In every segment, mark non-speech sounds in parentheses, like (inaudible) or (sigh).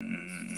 Mm.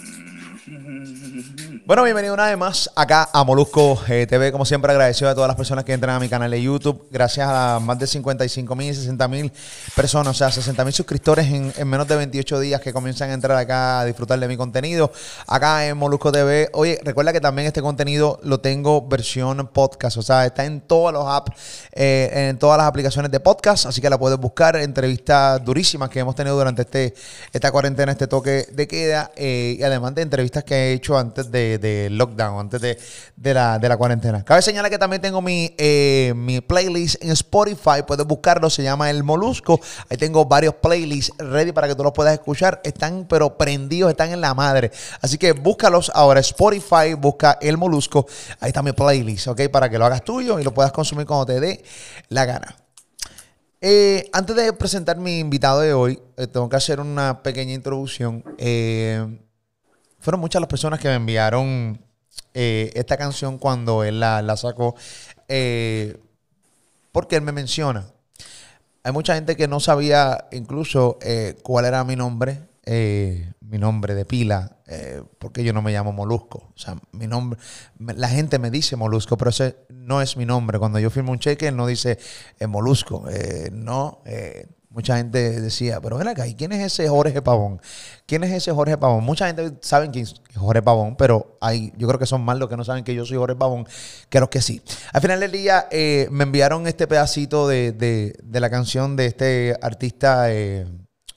Bueno, bienvenido una vez más acá a Molusco eh, TV. Como siempre, agradecido a todas las personas que entran a mi canal de YouTube. Gracias a más de 55 mil y 60 mil personas, o sea, 60 mil suscriptores en, en, menos de 28 días que comienzan a entrar acá a disfrutar de mi contenido. Acá en Molusco TV. Oye, recuerda que también este contenido lo tengo versión podcast, o sea, está en todos los apps, eh, en todas las aplicaciones de podcast, así que la puedes buscar. Entrevistas durísimas que hemos tenido durante este, esta cuarentena, este toque de queda, eh, y además de entrevistas que he hecho antes de de, lockdown, antes de, la, de, la, cuarentena. Cabe señalar que también tengo mi, eh, mi playlist en Spotify. Puedes buscarlo, se llama El Molusco. Ahí tengo varios playlists ready para que tú los puedas escuchar. Están, pero prendidos, están en la madre. Así que búscalos ahora. Spotify, busca El Molusco. Ahí está mi playlist, ¿ok? Para que lo hagas tuyo y lo puedas consumir cuando te dé la gana. Eh, antes de presentar mi invitado de hoy, eh, tengo que hacer una pequeña introducción. Eh, fueron muchas las personas que me enviaron eh, esta canción cuando él la, sacó, eh, porque él me menciona. Hay mucha gente que no sabía incluso eh, cuál era mi nombre, mi nombre de pila, porque yo no me llamo Molusco. O sea, mi nombre, la gente me dice Molusco, pero ese no es mi nombre. Cuando yo firmo un cheque, él no dice Molusco. no, Mucha gente decía, pero ven acá, ¿y quién es ese Jorge Pavón? ¿Quién es ese Jorge Pavón? Mucha gente sabe quién es Jorge Pavón, pero hay, yo creo que son más los que no saben que yo soy Jorge Pavón que los que sí. Al final del día eh, me enviaron este pedacito de, de, la canción de este artista eh,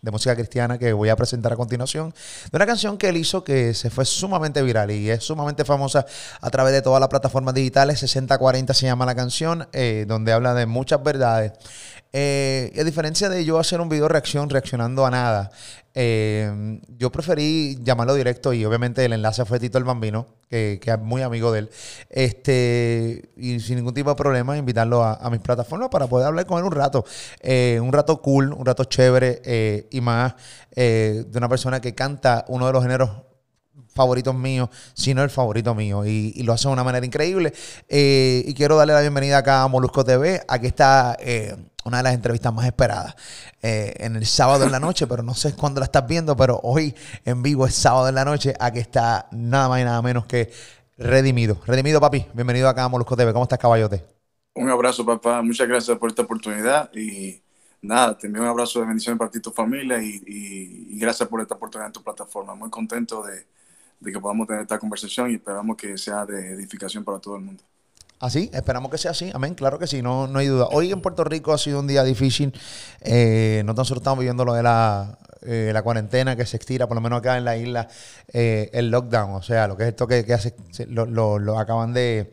de música cristiana que voy a presentar a continuación, de una canción que él hizo que se fue sumamente viral y es sumamente famosa a través de todas las plataformas digitales. 6040 se llama la canción, eh, donde habla de muchas verdades. Eh, a diferencia de yo hacer un video reacción reaccionando a nada, eh, yo preferí llamarlo directo y obviamente el enlace fue Tito el Bambino, que, es muy amigo de él. Este, y sin ningún tipo de problema, invitarlo a, mis plataformas para poder hablar con él un rato. Eh, un rato cool, un rato chévere y más de una persona que canta uno de los géneros favoritos míos, sino el favorito mío. Y, lo hace de una manera increíble. y quiero darle la bienvenida acá a Molusco TV. Aquí está una de las entrevistas más esperadas eh, en el sábado en la noche, pero no sé cuándo la estás viendo, pero hoy en vivo es sábado en la noche. Aquí está nada más y nada menos que Redimido. Redimido, papi, bienvenido acá a Molusco TV. ¿Cómo estás, caballote? Un abrazo, papá. Muchas gracias por esta oportunidad y nada, te envío un abrazo de bendición para ti y tu familia y, gracias por esta oportunidad en tu plataforma. Muy contento de, de que podamos tener esta conversación y esperamos que sea de edificación para todo el mundo. Así, esperamos que sea así. Amén, claro que sí, no, no hay duda. Hoy en Puerto Rico ha sido un día difícil. Eh, nosotros estamos viviendo lo de la, eh, la, cuarentena que se estira, por lo menos acá en la isla, eh, el lockdown. O sea, lo que es esto que, hace, lo acaban de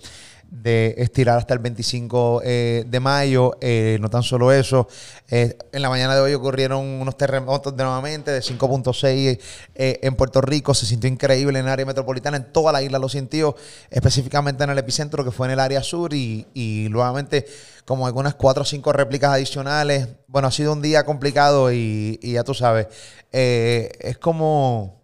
de estirar hasta el 25 eh, de mayo. Eh, no tan solo eso, eh, en la mañana de hoy ocurrieron unos terremotos de nuevamente de 5.6 en Puerto Rico. Se sintió increíble en el área metropolitana, en toda la isla lo sintió, específicamente en el epicentro que fue en el área sur y, y nuevamente como algunas cuatro o cinco réplicas adicionales. Bueno, ha sido un día complicado y, y ya tú sabes, es como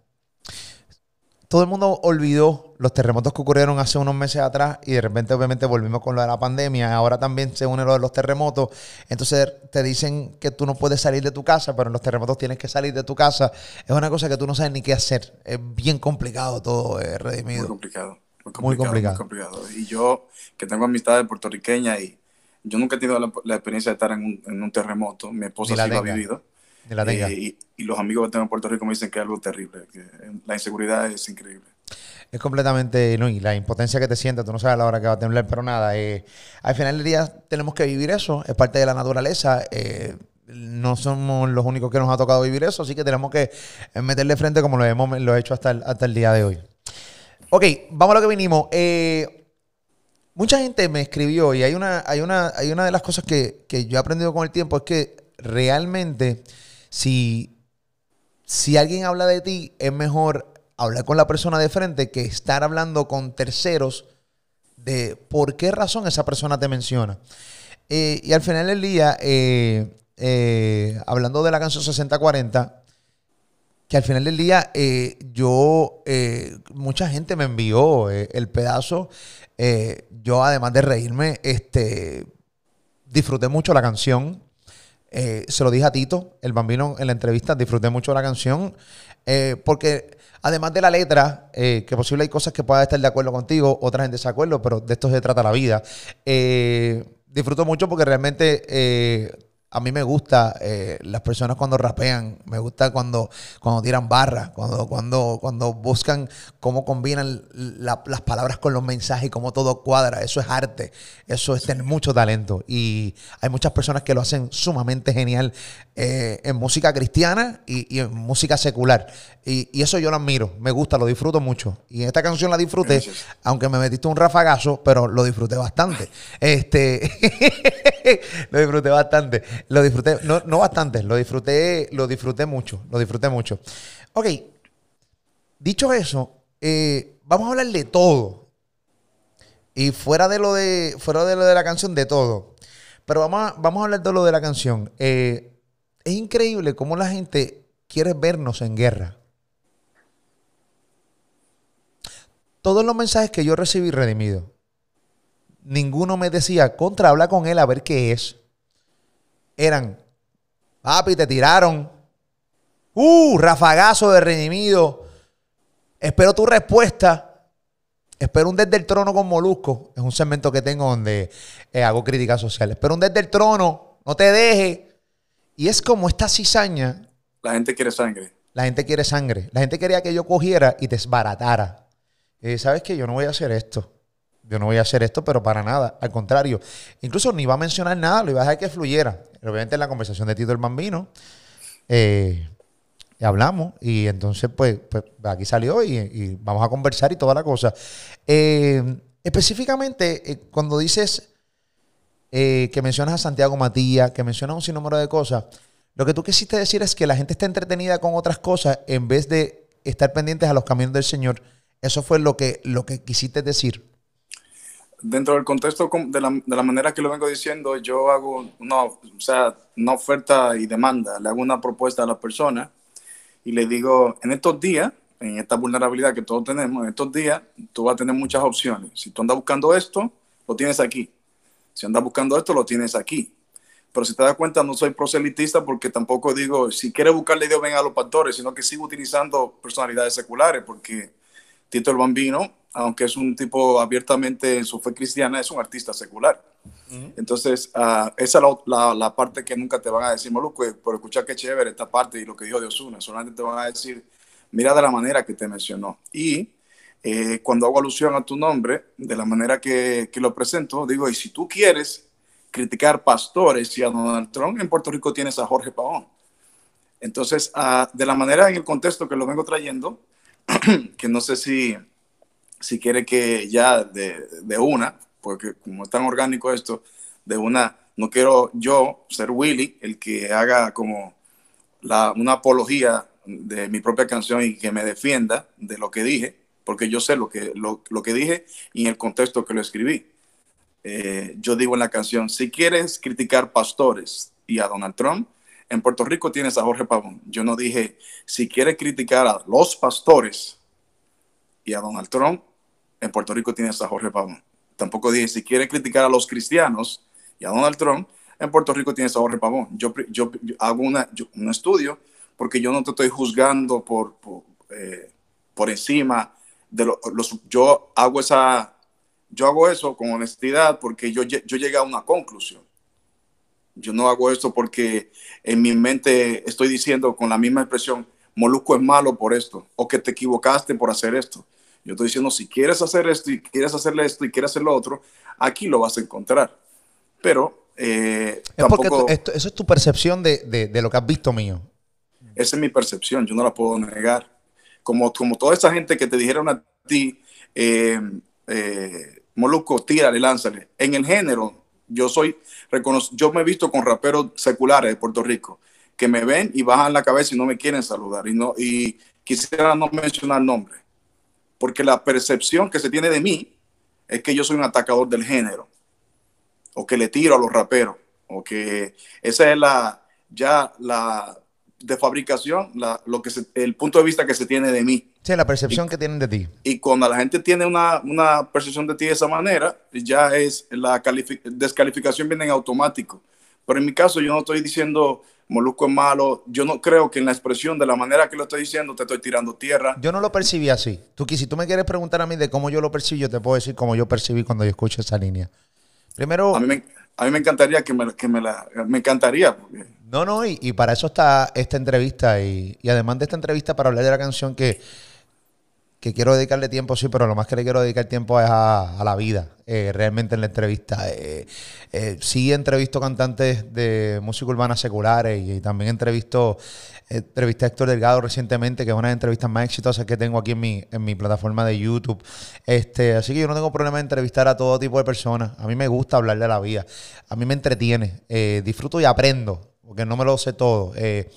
todo el mundo olvidó los terremotos que ocurrieron hace unos meses atrás y de repente obviamente volvimos con lo de la pandemia. Ahora también se une lo de los terremotos. Entonces te dicen que tú no puedes salir de tu casa, pero en los terremotos tienes que salir de tu casa. Es una cosa que tú no sabes ni qué hacer. Es bien complicado todo, eh, Redimido. Muy complicado. Muy complicado, muy complicado. Y yo, que tengo amistades puertorriqueñas y yo nunca he tenido la, experiencia de estar en un, terremoto. Mi esposa sí lo ha vivido. Eh, y, los amigos que tengo en Puerto Rico me dicen que es algo terrible, que la inseguridad es increíble. Es completamente, no, y la impotencia que te sientes, tú no sabes la hora que va a temblar, pero nada, eh, al final del día tenemos que vivir eso, es parte de la naturaleza. Eh, no somos los únicos que nos ha tocado vivir eso, así que tenemos que meterle frente como lo hemos lo hecho hasta el, hasta el día de hoy. Ok, vamos a lo que vinimos. mucha gente me escribió y hay una, hay una, hay una de las cosas que, que yo he aprendido con el tiempo es que realmente si, si alguien habla de ti, es mejor hablar con la persona de frente que estar hablando con terceros de por qué razón esa persona te menciona. Eh, y al final del día, eh, eh, hablando de la canción 6040, que al final del día yo, mucha gente me envió el pedazo. yo además de reírme, este, disfruté mucho la canción. Eh, se lo dije a Tito, el bambino, en la entrevista, disfruté mucho la canción, eh, porque además de la letra, eh, que posible hay cosas que pueda estar de acuerdo contigo, otra gente de acuerdo, pero de esto se trata la vida. disfruto mucho porque realmente a mí me gusta eh, las personas cuando rapean, me gusta cuando, cuando tiran barras, cuando, cuando, cuando buscan cómo combinan las palabras con los mensajes y cómo todo cuadra. Eso es arte, eso es tener mucho talento. Y hay muchas personas que lo hacen sumamente genial eh, en música cristiana y, en música secular. Y, y, eso yo lo admiro, me gusta, lo disfruto mucho. Y en esta canción la disfruté, aunque me metiste un rafagazo, pero lo disfruté bastante. Este, (laughs) lo disfruté bastante. Lo disfruté, no, no bastante, lo disfruté, lo disfruté mucho, lo disfruté mucho. Ok, dicho eso, eh, vamos a hablar de todo. Y fuera de lo de, fuera de lo de la canción, de todo. Pero vamos a, vamos a hablar de lo de la canción. Eh, es increíble cómo la gente quiere vernos en guerra. Todos los mensajes que yo recibí redimidos, ninguno me decía, contra, habla con él a ver qué es eran, papi, te tiraron. Uh, rafagazo de redimido. Espero tu respuesta. Espero un desde el trono con Molusco. Es un segmento que tengo donde eh, hago críticas sociales. Espero un desde el trono. No te deje. Y es como esta cizaña. La gente quiere sangre. La gente quiere sangre. La gente quería que yo cogiera y desbaratara. Eh, ¿Sabes qué? Yo no voy a hacer esto yo no voy a hacer esto, pero para nada. Al contrario, incluso ni iba a mencionar nada, lo iba a dejar que fluyera. Obviamente en la conversación de Tito el Bambino, eh, hablamos y entonces pues, pues aquí salió y, vamos a conversar y toda la cosa. Eh, específicamente, eh, cuando dices que mencionas a Santiago Matías, que mencionas un sinnúmero de cosas, lo que tú quisiste decir es que la gente está entretenida con otras cosas en vez de estar pendientes a los caminos del Señor. Eso fue lo que, lo que quisiste decir dentro del contexto de la, de la, manera que lo vengo diciendo, yo hago una, o sea, una oferta y demanda, le hago una propuesta a la persona y le digo, en estos días, en esta vulnerabilidad que todos tenemos, en estos días, tú vas a tener muchas opciones. Si tú andas buscando esto, lo tienes aquí. Si andas buscando esto, lo tienes aquí. Pero si te das cuenta, no soy proselitista porque tampoco digo, si quieres buscarle Dios, ven a los pastores, sino que sigo utilizando personalidades seculares porque Tito el Bambino aunque es un tipo abiertamente en su fe cristiana, es un artista secular. Entonces, uh, esa es la, la, parte que nunca te van a decir, Moluco, por escuchar qué chévere esta parte y lo que dijo de Osuna. Solamente te van a decir, mira de la manera que te mencionó. Y eh, cuando hago alusión a tu nombre, de la manera que, que, lo presento, digo, y si tú quieres criticar pastores y a Donald Trump, en Puerto Rico tienes a Jorge Pavón. Entonces, uh, de la manera en el contexto que lo vengo trayendo, (clears throat) que no sé si si quiere que ya de, de, una, porque como es tan orgánico esto, de una, no quiero yo ser Willy, el que haga como la, una apología de mi propia canción y que me defienda de lo que dije, porque yo sé lo que, lo, lo que dije y en el contexto que lo escribí. Eh, yo digo en la canción, si quieres criticar pastores y a Donald Trump, en Puerto Rico tienes a Jorge Pavón. Yo no dije, si quieres criticar a los pastores y a Donald Trump, en Puerto Rico tienes a Jorge Pavón. Tampoco dije, si quiere criticar a los cristianos y a Donald Trump, en Puerto Rico tienes a Jorge Pavón. Yo, yo, hago una, un estudio porque yo no te estoy juzgando por, por, eh, encima de los... Yo hago, esa, yo hago eso con honestidad porque yo, yo llegué a una conclusión. Yo no hago esto porque en mi mente estoy diciendo con la misma expresión, Moluco es malo por esto, o que te equivocaste por hacer esto. Yo estoy diciendo, si quieres hacer esto y quieres hacerle esto y quieres hacer lo otro, aquí lo vas a encontrar. Pero eh, es tampoco... Porque eso es tu percepción de, de, lo que has visto mío. Esa es mi percepción, yo no la puedo negar. Como, como toda esa gente que te dijeron a ti, eh, eh, Moluco, tírale, lánzale. En el género, yo soy, yo me he visto con raperos seculares de Puerto Rico que me ven y bajan la cabeza y no me quieren saludar. Y, no, y quisiera no mencionar nombres porque la percepción que se tiene de mí es que yo soy un atacador del género, o que le tiro a los raperos, o que esa es la, ya la de fabricación, la, lo que el punto de vista que se tiene de mí. Sí, la percepción que tienen de ti. Y cuando la gente tiene una, percepción de ti de esa manera, ya es la descalificación viene en automático, Pero en mi caso yo no estoy diciendo Molusco es malo. Yo no creo que en la expresión, de la manera que lo estoy diciendo, te estoy tirando tierra. Yo no lo percibí así. Tú, si tú me quieres preguntar a mí de cómo yo lo percibí, yo te puedo decir cómo yo percibí cuando yo escucho esa línea. Primero... A mí me, a mí me encantaría que me, que me la... Me encantaría. No, no, y, para eso está esta entrevista. Y, y además de esta entrevista, para hablar de la canción que que quiero dedicarle tiempo, sí, pero lo más que le quiero dedicar tiempo es a, la vida, eh, realmente en la entrevista. Eh, eh, sí entrevisto cantantes de música urbana seculares y, también entrevisto, entrevisté a Héctor Delgado recientemente, que es una de las entrevistas más exitosas que tengo aquí en mi, en mi plataforma de YouTube. Este, así que yo no tengo problema en entrevistar a todo tipo de personas. A mí me gusta hablar de la vida. A mí me entretiene. disfruto y aprendo, porque no me lo sé todo. Eh,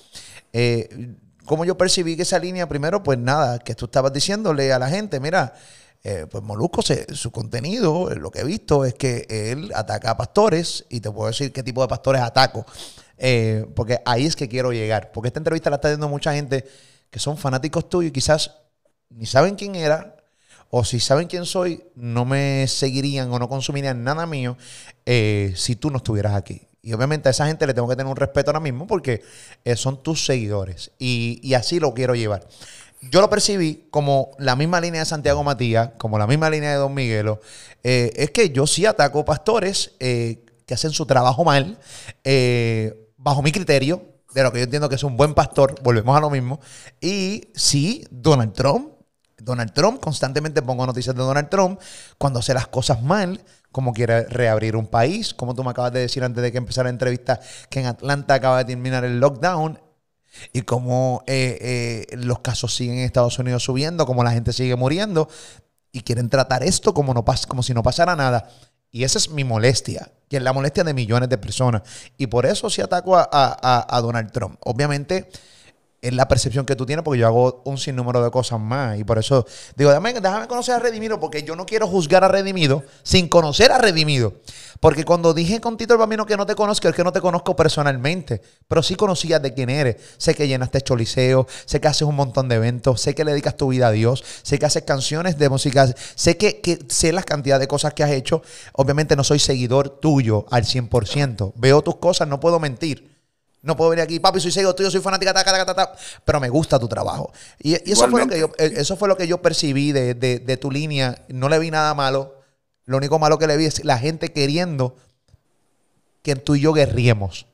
¿Cómo yo percibí que esa línea, primero, pues nada, que tú estabas diciéndole a la gente, mira, eh, pues Molusco, su contenido, lo que he visto es que él ataca a pastores y te puedo decir qué tipo de pastores ataco, eh, porque ahí es que quiero llegar, porque esta entrevista la está viendo mucha gente que son fanáticos tuyos y quizás ni saben quién era, o si saben quién soy, no me seguirían o no consumirían nada mío eh, si tú no estuvieras aquí. Y obviamente a esa gente le tengo que tener un respeto ahora mismo porque eh, son tus seguidores. Y, así lo quiero llevar. Yo lo percibí como la misma línea de Santiago Matías, como la misma línea de Don Miguelo. Eh, es que yo sí ataco pastores eh, que hacen su trabajo mal, bajo mi criterio, de lo que yo entiendo que es un buen pastor, volvemos a lo mismo. Y sí, Donald Trump, Donald Trump, constantemente pongo noticias de Donald Trump, cuando hace las cosas mal, como quiere reabrir un país, como tú me acabas de decir antes de que empezara la entrevista, que en Atlanta acaba de terminar el lockdown, y como eh, eh, los casos siguen en Estados Unidos subiendo, como la gente sigue muriendo, y quieren tratar esto como, no como si no pasara nada. Y esa es mi molestia, que es la molestia de millones de personas. Y por eso sí ataco a Donald Trump. Obviamente es la percepción que tú tienes, porque yo hago un sinnúmero de cosas más. Y por eso digo, déjame, déjame, conocer a Redimido, porque yo no quiero juzgar a Redimido sin conocer a Redimido. Porque cuando dije con Tito el Bambino que no te conozco, es que no te conozco personalmente, pero sí conocías de quién eres. Sé que llenaste choliseo, sé que haces un montón de eventos, sé que le dedicas tu vida a Dios, sé que haces canciones de música, sé que, sé la cantidad de cosas que has hecho. Obviamente no soy seguidor tuyo al 100%. Veo tus cosas, no puedo mentir. No puedo venir aquí, papi, soy seguidor tuyo, soy fanática, ta, ta, ta, pero me gusta tu trabajo. Y, eso, fue lo que yo, eh, eso fue lo que yo percibí de, tu línea. No le vi nada malo. Lo único malo que le vi es la gente queriendo que tú y yo guerriemos.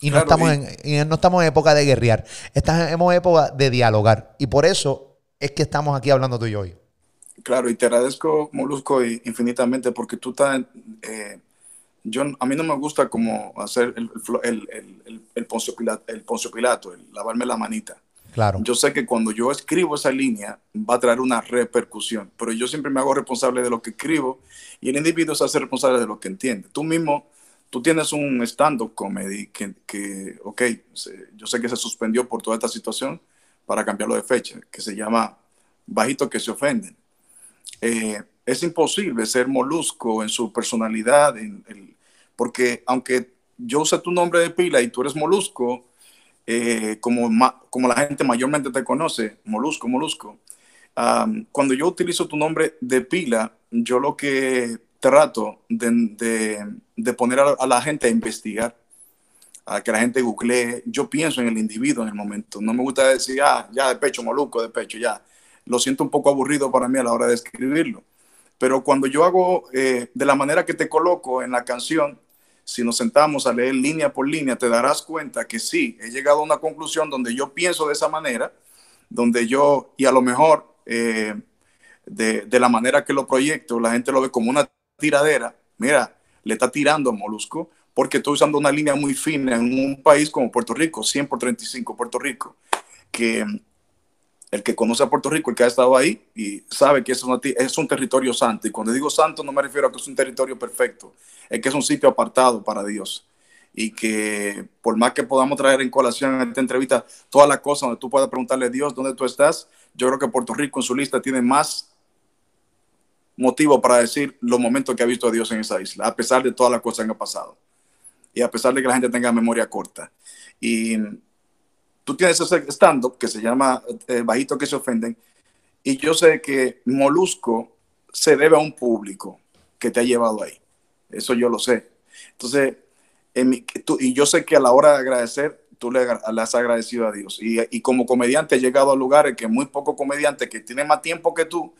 Y, no, estamos En, no estamos en época de guerrear. Estamos en época de dialogar. Y por eso es que estamos aquí hablando tú y yo hoy. Claro, y te agradezco, Molusco, infinitamente, porque tú estás eh, yo, a mí no me gusta como hacer el, el, el, el, Poncio Pilato, el Poncio Pilato, el lavarme la manita. Claro. Yo sé que cuando yo escribo esa línea va a traer una repercusión, pero yo siempre me hago responsable de lo que escribo y el individuo se hace responsable de lo que entiende. Tú mismo, tú tienes un stand-up comedy que, que, ok, yo sé que se suspendió por toda esta situación para cambiarlo de fecha, que se llama Bajito que se ofenden. Eh, es imposible ser molusco en su personalidad, porque aunque yo use tu nombre de pila y tú eres molusco, eh, como, la gente mayormente te conoce, molusco, molusco, cuando yo utilizo tu nombre de pila, yo lo que trato de, de, poner a, la gente a investigar, a que la gente googlee, yo pienso en el individuo en el momento, no me gusta decir, ah, ya de pecho, molusco, de pecho, ya, lo siento un poco aburrido para mí a la hora de escribirlo. Pero cuando yo hago eh, de la manera que te coloco en la canción, si nos sentamos a leer línea por línea, te darás cuenta que sí, he llegado a una conclusión donde yo pienso de esa manera, donde yo, y a lo mejor eh, de, de, la manera que lo proyecto, la gente lo ve como una tiradera. Mira, le está tirando a Molusco porque estoy usando una línea muy fina en un país como Puerto Rico, 100 por 35 Puerto Rico, que el que conoce a Puerto Rico, el que ha estado ahí y sabe que es, es un territorio santo. Y cuando digo santo no me refiero a que es un territorio perfecto, es que es un sitio apartado para Dios. Y que por más que podamos traer en colación en esta entrevista todas las cosas donde tú puedas preguntarle a Dios dónde tú estás, yo creo que Puerto Rico en su lista tiene más motivo para decir los momentos que ha visto a Dios en esa isla, a pesar de todas las cosas que han pasado. Y a pesar de que la gente tenga memoria corta. Y tú tienes ese stand-up que se llama eh, Bajito que se ofenden, y yo sé que Molusco se debe a un público que te ha llevado ahí. Eso yo lo sé. Entonces, y yo sé que a la hora de agradecer, tú le, has agradecido a Dios. Y, como comediante he llegado a lugares que muy pocos comediantes que tienen más tiempo que tú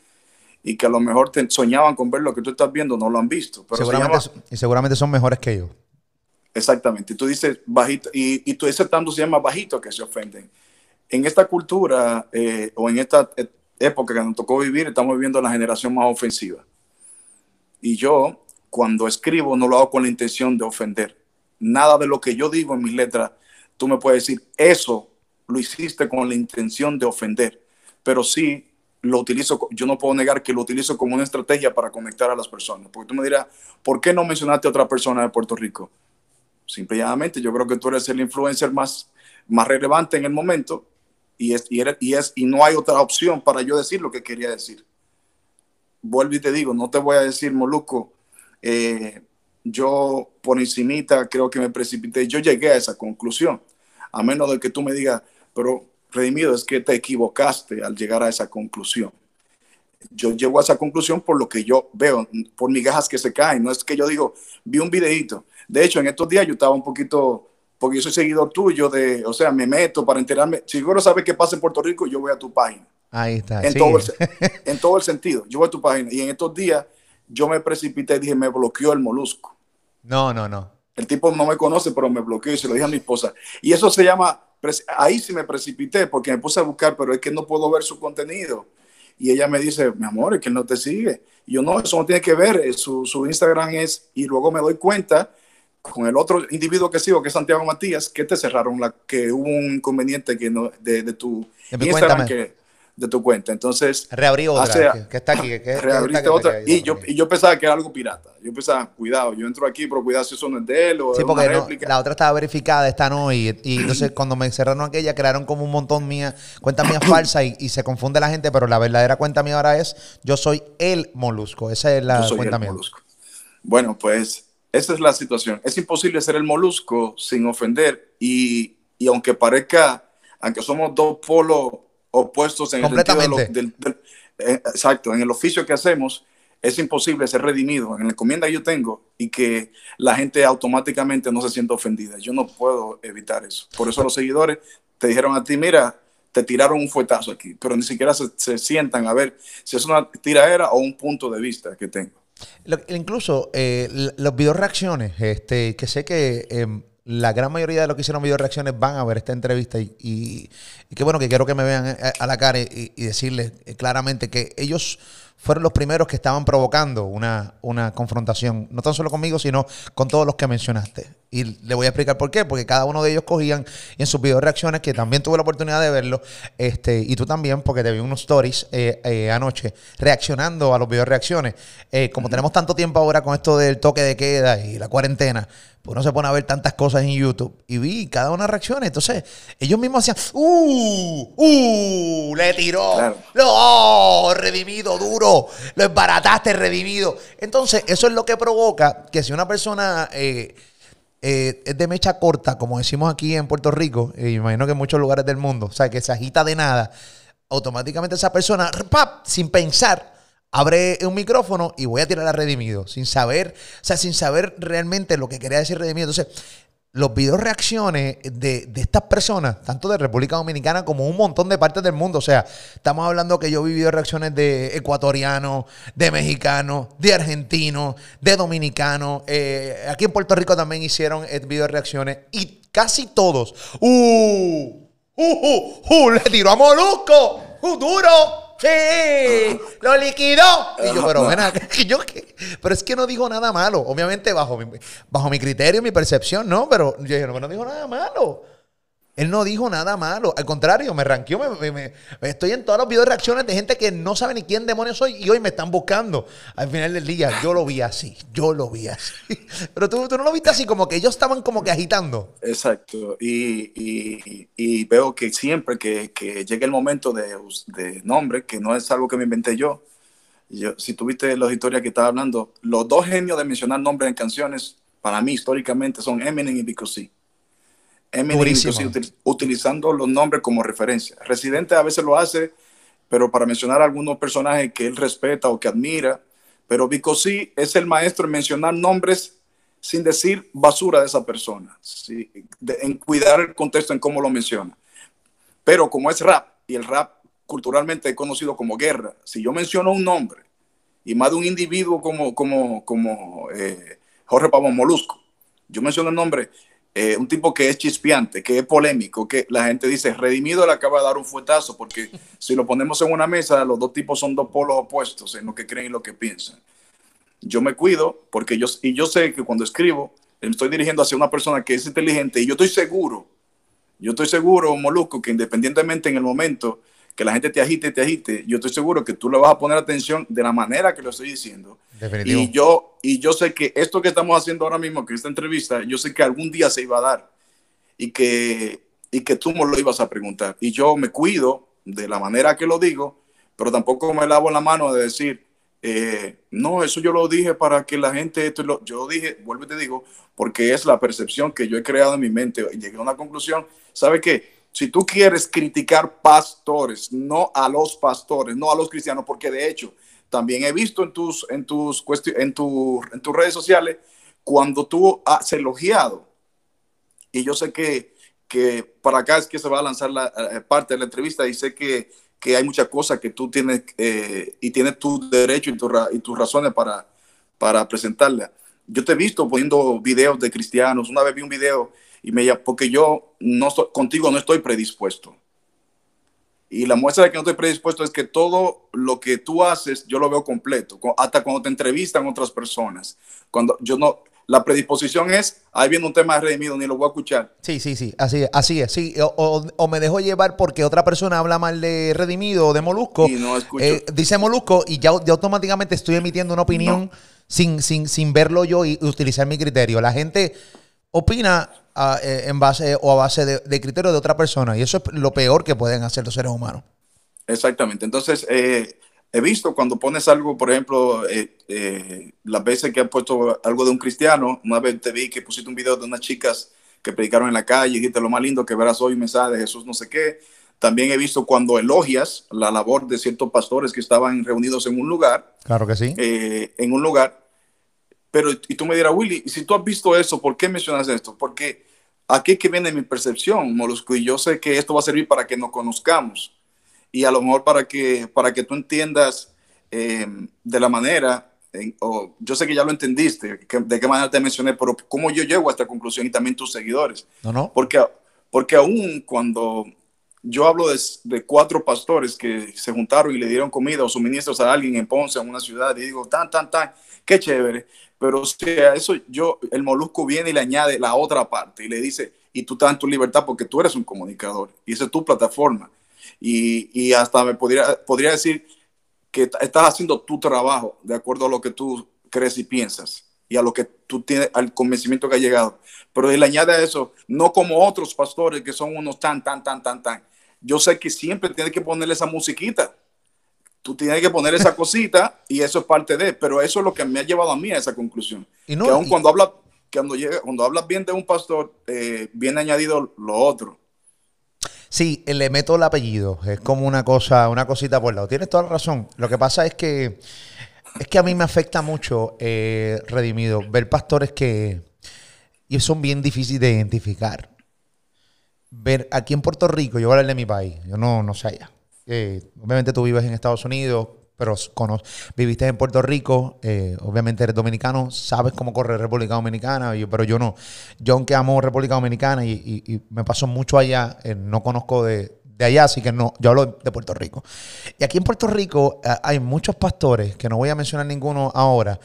y que a lo mejor te soñaban con ver lo que tú estás viendo, no lo han visto. Pero seguramente, y seguramente son mejores que yo. Exactamente. Tú dices bajito, y, y tú ese tanto se llama bajito que se ofenden. En esta cultura eh, o en esta época que nos tocó vivir, estamos viviendo la generación más ofensiva. Y yo, cuando escribo, no lo hago con la intención de ofender. Nada de lo que yo digo en mis letras, tú me puedes decir, eso lo hiciste con la intención de ofender. Pero sí lo utilizo, yo no puedo negar que lo utilizo como una estrategia para conectar a las personas. Porque tú me dirás, ¿por qué no mencionaste a otra persona de Puerto Rico? Simplemente yo creo que tú eres el influencer más, más relevante en el momento y, es, y, y, es, y no hay otra opción para yo decir lo que quería decir. Vuelvo y te digo, no te voy a decir, Moluco, eh, yo por encimita creo que me precipité. Yo llegué a esa conclusión, a menos de que tú me digas, pero redimido, es que te equivocaste al llegar a esa conclusión. Yo llego a esa conclusión por lo que yo veo, por migajas que se caen. No es que yo digo, vi un videito. De hecho, en estos días yo estaba un poquito porque yo soy seguidor tuyo, de, o sea, me meto para enterarme. Si no sabes qué pasa en Puerto Rico, yo voy a tu página. Ahí está. En, todo el, (laughs) en todo el sentido. Yo voy a tu página. Y en estos días yo me precipité y dije, me bloqueó el molusco. No, no, no. El tipo no me conoce, pero me bloqueó y se lo dije a mi esposa. Y eso se llama, ahí sí me precipité porque me puse a buscar, pero es que no puedo ver su contenido. Y ella me dice, mi amor, es que él no te sigue. Y yo, no, eso no tiene que ver. Su, su Instagram es, y luego me doy cuenta con el otro individuo que sigo, que es Santiago Matías, que te cerraron la, que hubo un inconveniente que no, de, de tu Instagram que, de tu cuenta. Entonces, reabrí otra, que, está aquí. Que, (coughs) reabriste otra. Y yo, y yo pensaba que era algo pirata. Yo pensaba, cuidado, yo entro aquí, pero cuidado si eso no es de él o sí, porque la otra estaba verificada, esta no. Y, y entonces cuando me cerraron aquella, crearon como un montón mía, cuenta mía (coughs) falsa y, y, se confunde la gente, pero la verdadera cuenta mía ahora es, yo soy el molusco. Esa es la cuenta mía. Molusco. Bueno, pues esa es la situación. Es imposible ser el molusco sin ofender y, aunque parezca, aunque somos dos polos opuestos en el sentido del, eh, exacto, en el oficio que hacemos, es imposible ser redimido en la encomienda que yo tengo y que la gente automáticamente no se sienta ofendida. Yo no puedo evitar eso. Por eso los seguidores te dijeron a ti, mira, te tiraron un fuetazo aquí, pero ni siquiera se, se sientan a ver si es una tiraera o un punto de vista que tengo incluso eh, los video reacciones, este, que sé que em, la gran mayoría de los que hicieron video reacciones van a ver esta entrevista y, y, qué bueno que quiero que me vean eh, a, la cara y, y decirles eh, claramente que ellos fueron los primeros que estaban provocando una, una confrontación, no tan solo conmigo, sino con todos los que mencionaste. Y le voy a explicar por qué, porque cada uno de ellos cogían en sus videos reacciones, que también tuve la oportunidad de verlo, este, y tú también, porque te vi unos stories eh, eh, anoche reaccionando a los videos reacciones. Eh, como tenemos tanto tiempo ahora con esto del toque de queda y la cuarentena, pues uno se pone a ver tantas cosas en YouTube y vi cada una reacciones. Entonces, ellos mismos hacían, ¡uh! ¡uh! Le tiró. ¡No! Redimido, duro. Lo embarataste, redimido. Entonces, eso es lo que provoca que si una persona. Eh, eh, es de mecha corta, como decimos aquí en Puerto Rico, y imagino que en muchos lugares del mundo, o sea, que se agita de nada, automáticamente esa persona, ¡pap! sin pensar, abre un micrófono y voy a tirar a Redimido, sin saber, o sea, sin saber realmente lo que quería decir Redimido. Entonces, los videos reacciones de, de, estas personas, tanto de República Dominicana como un montón de partes del mundo. O sea, estamos hablando que yo vi video reacciones de ecuatorianos, de mexicanos, de argentinos, de dominicanos. Eh, aquí en Puerto Rico también hicieron eh, video reacciones y casi todos. ¡Uh! ¡Uh! ¡Uh! uh ¡Le tiró a Molusco! ¡Uh! ¡Duro! ¡Sí! ¡Lo liquidó! Y yo, pero ven (laughs) yo, pero es que no dijo nada malo. Obviamente, bajo mi, bajo mi criterio, mi percepción, no, pero yo dije, no, no dijo nada malo. Él no dijo nada malo. Al contrario, me ranqueó. Estoy en todos los videos de reacciones de gente que no sabe ni quién demonios soy y hoy me están buscando. Al final del día, yo lo vi así. Yo lo vi así. (laughs) Pero tú, no lo viste así, como que ellos estaban como que agitando. Exacto. Y, veo que siempre que, que llegue el momento de, de, nombre, que no es algo que me inventé yo, si tuviste las historias que estaba hablando, los dos genios de mencionar nombres en canciones, para mí históricamente son Eminem y Vico Eminem utilizando los nombres como referencia. Residente a veces lo hace, pero para mencionar algunos personajes que él respeta o que admira. Pero Vico sí es el maestro en mencionar nombres sin decir basura de esa persona, en cuidar el contexto en cómo lo menciona. Pero como es rap, y el rap culturalmente es conocido como guerra, si yo menciono un nombre y más de un individuo como, como, como eh, Jorge Pablo Molusco, yo menciono el nombre, eh, un tipo que es chispeante, que es polémico, que la gente dice, Redimido le acaba de dar un fuetazo, porque (laughs) si lo ponemos en una mesa, los dos tipos son dos polos opuestos en lo que creen y lo que piensan. Yo me cuido porque yo, y yo sé que cuando escribo, me estoy dirigiendo hacia una persona que es inteligente y yo estoy seguro, yo estoy seguro, Molusco, que independientemente en el momento que la gente te agite, te agite, yo estoy seguro que tú le vas a poner atención de la manera que lo estoy diciendo. Y yo, y yo sé que esto que estamos haciendo ahora mismo, que esta entrevista, yo sé que algún día se iba a dar y que, y que tú me lo ibas a preguntar. Y yo me cuido de la manera que lo digo, pero tampoco me lavo la mano de decir, eh, no, eso yo lo dije para que la gente, esto yo dije, vuelvo te digo, porque es la percepción que yo he creado en mi mente llegué a una conclusión. ¿Sabe qué? Si tú quieres criticar pastores, no a los pastores, no a los cristianos, porque de hecho también he visto en tus, en tus, en, tu, en tus redes sociales cuando tú has elogiado, y yo sé que, que para acá es que se va a lanzar la eh, parte de la entrevista y sé que, que hay muchas cosas que tú tienes eh, y tienes tu derecho y, tu, y tus razones para, para presentarla. Yo te he visto poniendo videos de cristianos. Una vez vi un video y me porque yo no contigo no estoy predispuesto. Y la muestra de que no estoy predispuesto es que todo lo que tú haces, yo lo veo completo, hasta cuando te entrevistan otras personas. Cuando yo no, la predisposición es, ahí viene un tema redimido, ni lo voy a escuchar. Sí, sí, sí, así es, así es. Sí. O, me dejo llevar porque otra persona habla mal de redimido o de molusco. Y no escucho. Eh, dice molusco y ya, automáticamente estoy emitiendo una opinión sin, sin, sin verlo yo y utilizar mi criterio. La gente opina eh, en base o a base de, criterio de otra persona. Y eso es lo peor que pueden hacer los seres humanos. Exactamente. Entonces, eh, he visto cuando pones algo, por ejemplo, eh, las veces que has puesto algo de un cristiano, una vez te vi que pusiste un video de unas chicas que predicaron en la calle y dijiste lo más lindo que verás hoy mensaje de Jesús, no sé qué. También he visto cuando elogias la labor de ciertos pastores que estaban reunidos en un lugar. Claro que sí. en un lugar pero, y tú me dirás, Willy, si tú has visto eso, ¿por qué mencionas esto? Porque aquí es que viene mi percepción, Molusco, y yo sé que esto va a servir para que nos conozcamos y a lo mejor para que, para que tú entiendas em, de la manera, o yo sé que ya lo entendiste, de qué manera te mencioné, pero cómo yo llego a esta conclusión y también tus seguidores. No, no. Porque, porque aún cuando yo hablo de, cuatro pastores que se juntaron y le dieron comida o suministros a alguien en Ponce, en una ciudad, y digo, tan, tan, tan, qué chévere. Pero o eso yo, el molusco viene y le añade la otra parte y le dice, y tú estás en tu libertad porque tú eres un comunicador y esa es tu plataforma. Y, y hasta me podría, podría decir que estás haciendo tu trabajo de acuerdo a lo que tú crees y piensas y a lo que tú tienes, al convencimiento que ha llegado. Pero él añade a eso, no como otros pastores que son unos tan, tan, tan, tan, tan. Yo sé que siempre tiene que ponerle esa musiquita tú tienes que poner esa cosita y eso es parte de, pero eso es lo que me ha llevado a mí a esa conclusión. Y no, que aun cuando hablas cuando llega, cuando hablas bien de un pastor, eh, viene añadido lo otro. Sí, le meto el apellido. Es como una cosa, una cosita por lado. Tienes toda la razón. Lo que pasa es que es que a mí me afecta mucho, eh, Redimido, ver pastores que y son bien difíciles de identificar. Ver aquí en Puerto Rico, yo voy a hablar de mi país, yo no, no sé allá obviamente tú vives en Estados Unidos, pero viviste en Puerto Rico, eh, obviamente eres dominicano, sabes cómo corre República Dominicana, pero yo no. Yo aunque amo República Dominicana y, me paso mucho allá, eh, no conozco de, allá, así que no, yo hablo de Puerto Rico. Y aquí en Puerto Rico eh, hay muchos pastores, que no voy a mencionar ninguno ahora,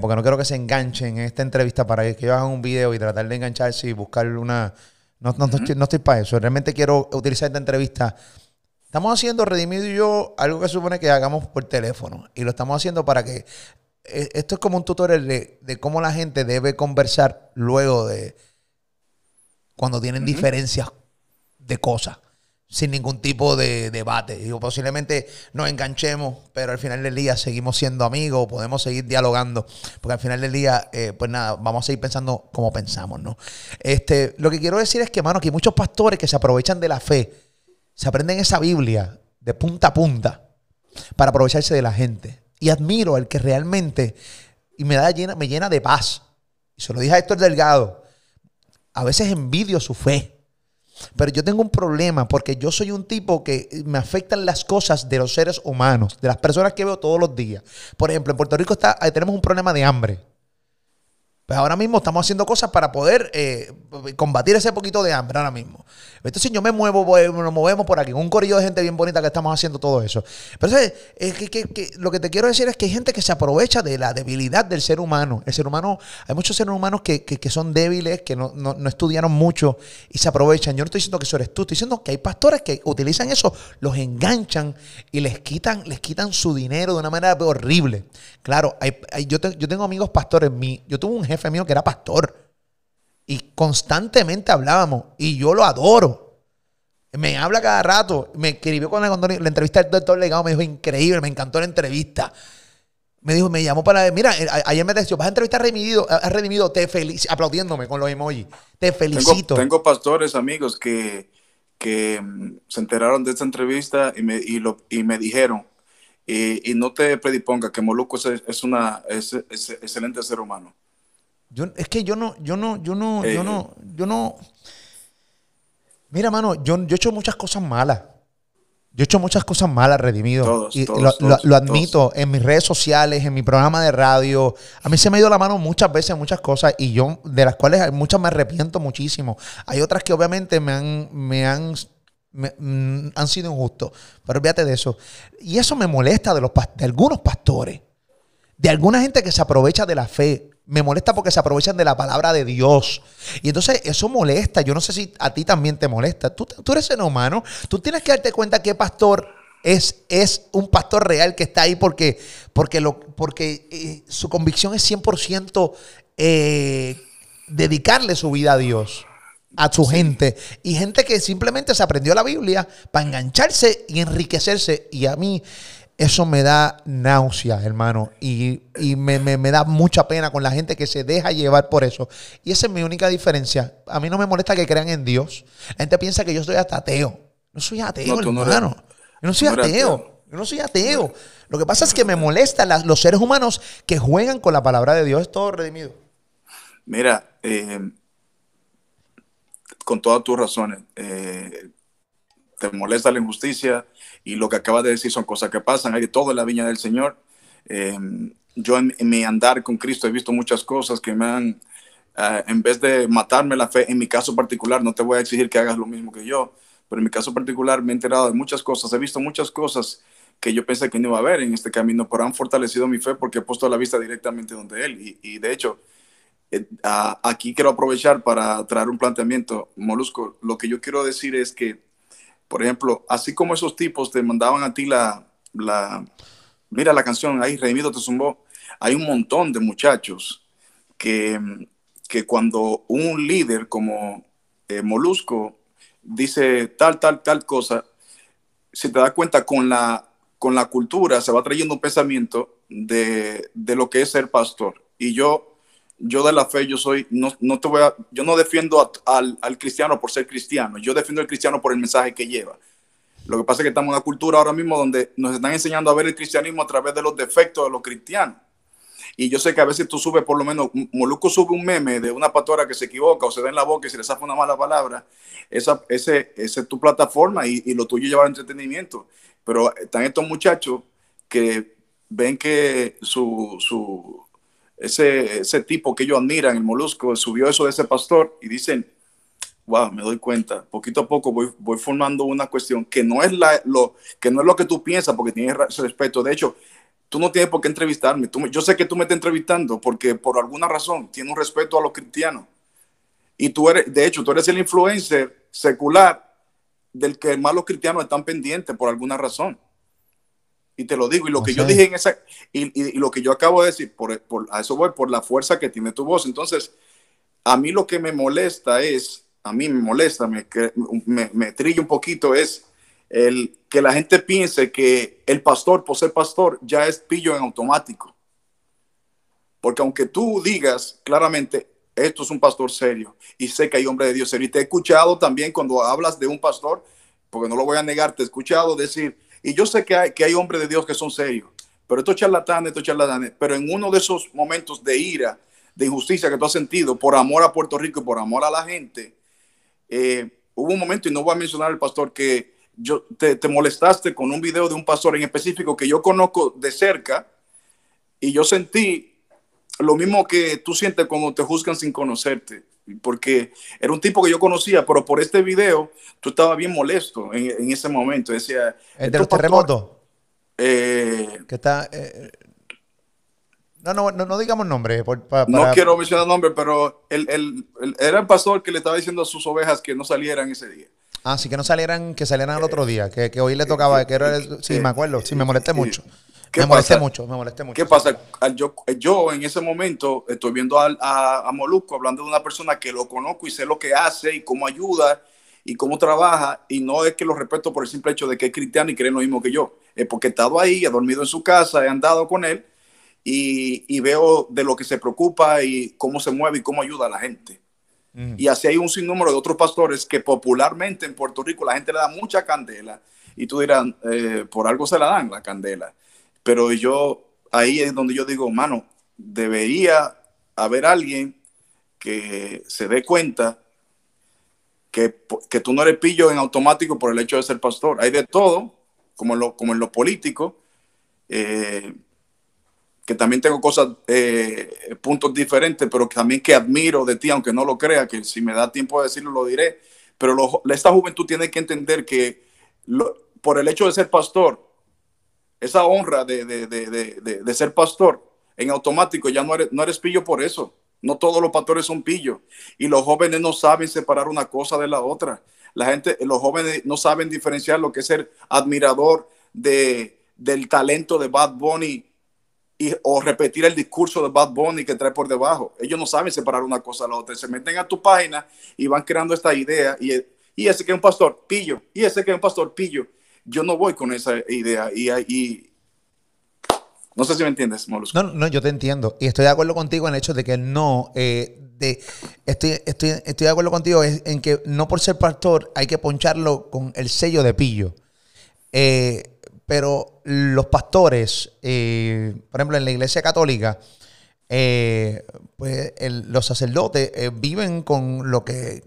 porque no quiero que se enganchen en esta entrevista para que ellos hagan un video y tratar de engancharse y buscar una... No, no, no estoy para eso, realmente quiero utilizar esta entrevista Estamos haciendo, Redimido y yo, algo que supone que hagamos por teléfono. Y lo estamos haciendo para que. Eh, esto es como un tutorial de, cómo la gente debe conversar luego de. Cuando tienen diferencias de cosas. Sin ningún tipo de debate. Digo, posiblemente nos enganchemos, pero al final del día seguimos siendo amigos, podemos seguir dialogando. Porque al final del día, eh, pues nada, vamos a seguir pensando como pensamos, ¿no? Este, lo que quiero decir es que, mano, que hay muchos pastores que se aprovechan de la fe se aprenden esa Biblia de punta a punta para aprovecharse de la gente. Y admiro al que realmente, y me, da llena, me llena de paz. y se lo dije a Héctor Delgado, a veces envidio su fe. Pero yo tengo un problema porque yo soy un tipo que me afectan las cosas de los seres humanos, de las personas que veo todos los días. Por ejemplo, en Puerto Rico está, tenemos un problema de hambre. Pues ahora mismo estamos haciendo cosas para poder eh, combatir ese poquito de hambre ahora mismo. Entonces yo me muevo, nos movemos por aquí, un corillo de gente bien bonita que estamos haciendo todo eso. Pero que, lo que te quiero decir es que hay gente que se aprovecha de la debilidad del ser humano. El ser humano, hay muchos seres humanos que, son débiles, que no, estudiaron mucho y se aprovechan. Yo no estoy diciendo que eso eres tú, estoy diciendo que hay pastores que utilizan eso, los enganchan y les quitan, les quitan su dinero de una manera horrible. Claro, yo, yo tengo amigos pastores, mi, yo tuve un jefe mío que era pastor. Y constantemente hablábamos. Y yo lo adoro. Me habla cada rato. Me escribió con la, la entrevista del doctor Legado. Me dijo, increíble, me encantó la entrevista. Me dijo, me llamó para. Mira, ayer me decía, vas a entrevistar a Redimido, a Redimido te felicito, aplaudiéndome con los emojis. Te felicito. Tengo, pastores, amigos, que, que mm, se enteraron de esta entrevista y me, y lo, y me dijeron, y, no te prediponga que Moluco es, es una es, es, excelente ser humano. Yo, es que yo no, yo no, yo no, yo no, yo no. Mira, mano, yo, yo he hecho muchas cosas malas. Yo he hecho muchas cosas malas, redimido. y lo, admito en mis redes sociales, en mi programa de radio. A mí se me ha ido la mano muchas veces muchas cosas y yo, de las cuales muchas me arrepiento muchísimo. Hay otras que obviamente me han, me han, mm, han sido injustos. Pero olvídate de eso. Y eso me molesta de, los, de algunos pastores, de alguna gente que se aprovecha de la fe me molesta porque se aprovechan de la palabra de Dios. Y entonces eso molesta. Yo no sé si a ti también te molesta. Tú, tú eres ser humano. Tú tienes que darte cuenta que pastor es, es un pastor real que está ahí porque, porque, lo, porque eh, su convicción es 100% eh, dedicarle su vida a Dios a su gente y gente que simplemente se aprendió la Biblia para engancharse y enriquecerse. Y a mí eso me da náusea, hermano. Y, me, da mucha pena con la gente que se deja llevar por eso. Y esa es mi única diferencia. A mí no me molesta que crean en Dios. La gente piensa que yo soy hasta ateo. No soy ateo, hermano. yo no soy ateo. Yo no soy ateo. Lo que pasa es que me molesta los seres humanos que juegan con la palabra de Dios. Es todo redimido. Mira, eh, con todas tus razones, eh, te molesta la injusticia, y lo que acabas de decir son cosas que pasan, hay de todo en la viña del Señor. Eh, yo en, mi andar con Cristo he visto muchas cosas que me han, eh, en vez de matarme la fe, en mi caso particular, no te voy a exigir que hagas lo mismo que yo, pero en mi caso particular me he enterado de muchas cosas, he visto muchas cosas que yo pensé que no iba a haber en este camino, pero han fortalecido mi fe porque he puesto la vista directamente donde Él. Y, de hecho, eh, aquí quiero aprovechar para traer un planteamiento. Molusco, lo que yo quiero decir es que por ejemplo, así como esos tipos te mandaban a ti la, la mira la canción, ahí Redimido te zumbó, hay un montón de muchachos que, que cuando un líder como eh, Molusco dice tal, tal, tal cosa, se te da cuenta con la, con la cultura, se va trayendo un pensamiento de, de lo que es ser pastor. Y yo yo de la fe, yo soy, no, no te voy a, yo no defiendo al, al, cristiano por ser cristiano, yo defiendo al cristiano por el mensaje que lleva. Lo que pasa es que estamos en una cultura ahora mismo donde nos están enseñando a ver el cristianismo a través de los defectos de los cristianos. Y yo sé que a veces tú subes, por lo menos, Moluco sube un meme de una pastora que se equivoca o se da en la boca y se le saca una mala palabra. Esa, ese, es tu plataforma y, y lo tuyo lleva entretenimiento. Pero están estos muchachos que ven que su, su, ese, ese tipo que ellos admiran, el molusco, subió eso de ese pastor y dicen, wow, me doy cuenta, poquito a poco voy, voy formando una cuestión que no, es la, lo, que no es lo que tú piensas porque tienes respeto. De hecho, tú no tienes por qué entrevistarme. Yo sé que tú me estás entrevistando porque por alguna razón tienes un respeto a los cristianos. Y tú eres, de hecho, tú eres el influencer secular del que más los cristianos están pendientes por alguna razón. Y te lo digo, y lo que yo dije en esa, y, lo que yo acabo de decir, por, a eso voy, por la fuerza que tiene tu voz. Entonces, a mí lo que me molesta es, a mí me molesta, me, me, me trilla un poquito, es el que la gente piense que el pastor, por ser pastor, ya es pillo en automático. Porque aunque tú digas claramente, esto es un pastor serio, y sé que hay hombre de Dios serio, y te he escuchado también cuando hablas de un pastor, porque no lo voy a negar, te he escuchado decir, y yo sé que hay, que hay hombres de Dios que son serios, pero estos charlatanes, estos charlatanes, pero en uno de esos momentos de ira, de injusticia que tú has sentido por amor a Puerto Rico y por amor a la gente, eh, hubo un momento, y no voy a mencionar al pastor, que yo, te, te, molestaste con un video de un pastor en específico que yo conozco de cerca y yo sentí lo mismo que tú sientes cuando te juzgan sin conocerte, porque era un tipo que yo conocía, pero por este video tú estabas bien molesto en, ese momento. Decía, ¿El de los terremotos? Eh, que está... Eh, no, no, no, digamos nombre. No quiero mencionar nombre, pero el, era el pastor que le estaba diciendo a sus ovejas que no salieran ese día. Ah, sí, que no salieran, que salieran al otro día, que, que hoy le tocaba, que era, sí, me acuerdo, sí, me molesté mucho. Me molesté mucho, me molesté mucho. ¿Qué pasa? Yo, yo en ese momento estoy viendo a, a, a, Molusco hablando de una persona que lo conozco y sé lo que hace y cómo ayuda y cómo trabaja, y no es que lo respeto por el simple hecho de que es cristiano y cree lo mismo que yo, es porque he estado ahí, he dormido en su casa, he andado con él y, y veo de lo que se preocupa y cómo se mueve y cómo ayuda a la gente. Y así hay un sinnúmero de otros pastores que popularmente en Puerto Rico la gente le da mucha candela y tú dirás, eh, por algo se la dan la candela. Pero yo, ahí es donde yo digo, mano, debería haber alguien que se dé cuenta que, que, tú no eres pillo en automático por el hecho de ser pastor. Hay de todo, como en lo, como en lo político. Eh, que también tengo cosas, eh, puntos diferentes, pero también que admiro de ti, aunque no lo crea, que si me da tiempo de decirlo, lo diré. Pero esta juventud tiene que entender que por el hecho de ser pastor, esa honra de, de, de, de, ser pastor, en automático ya no eres, no eres pillo por eso. No todos los pastores son pillos. Y los jóvenes no saben separar una cosa de la otra. La gente, los jóvenes no saben diferenciar lo que es ser admirador de, del talento de Bad Bunny o repetir el discurso de Bad Bunny que trae por debajo. Ellos no saben separar una cosa de la otra. Se meten a tu página y van creando esta idea. Y, y ese que es un pastor, pillo. Y ese que es un pastor, pillo. Yo no voy con esa idea. Y, no sé si me entiendes, Molusco. No, no, yo te entiendo. Y estoy de acuerdo contigo en el hecho de que no. Eh, de, estoy, estoy, estoy de acuerdo contigo en que no por ser pastor hay que poncharlo con el sello de pillo. Eh, pero los pastores, eh, por ejemplo, en la iglesia católica, pues los sacerdotes viven con lo que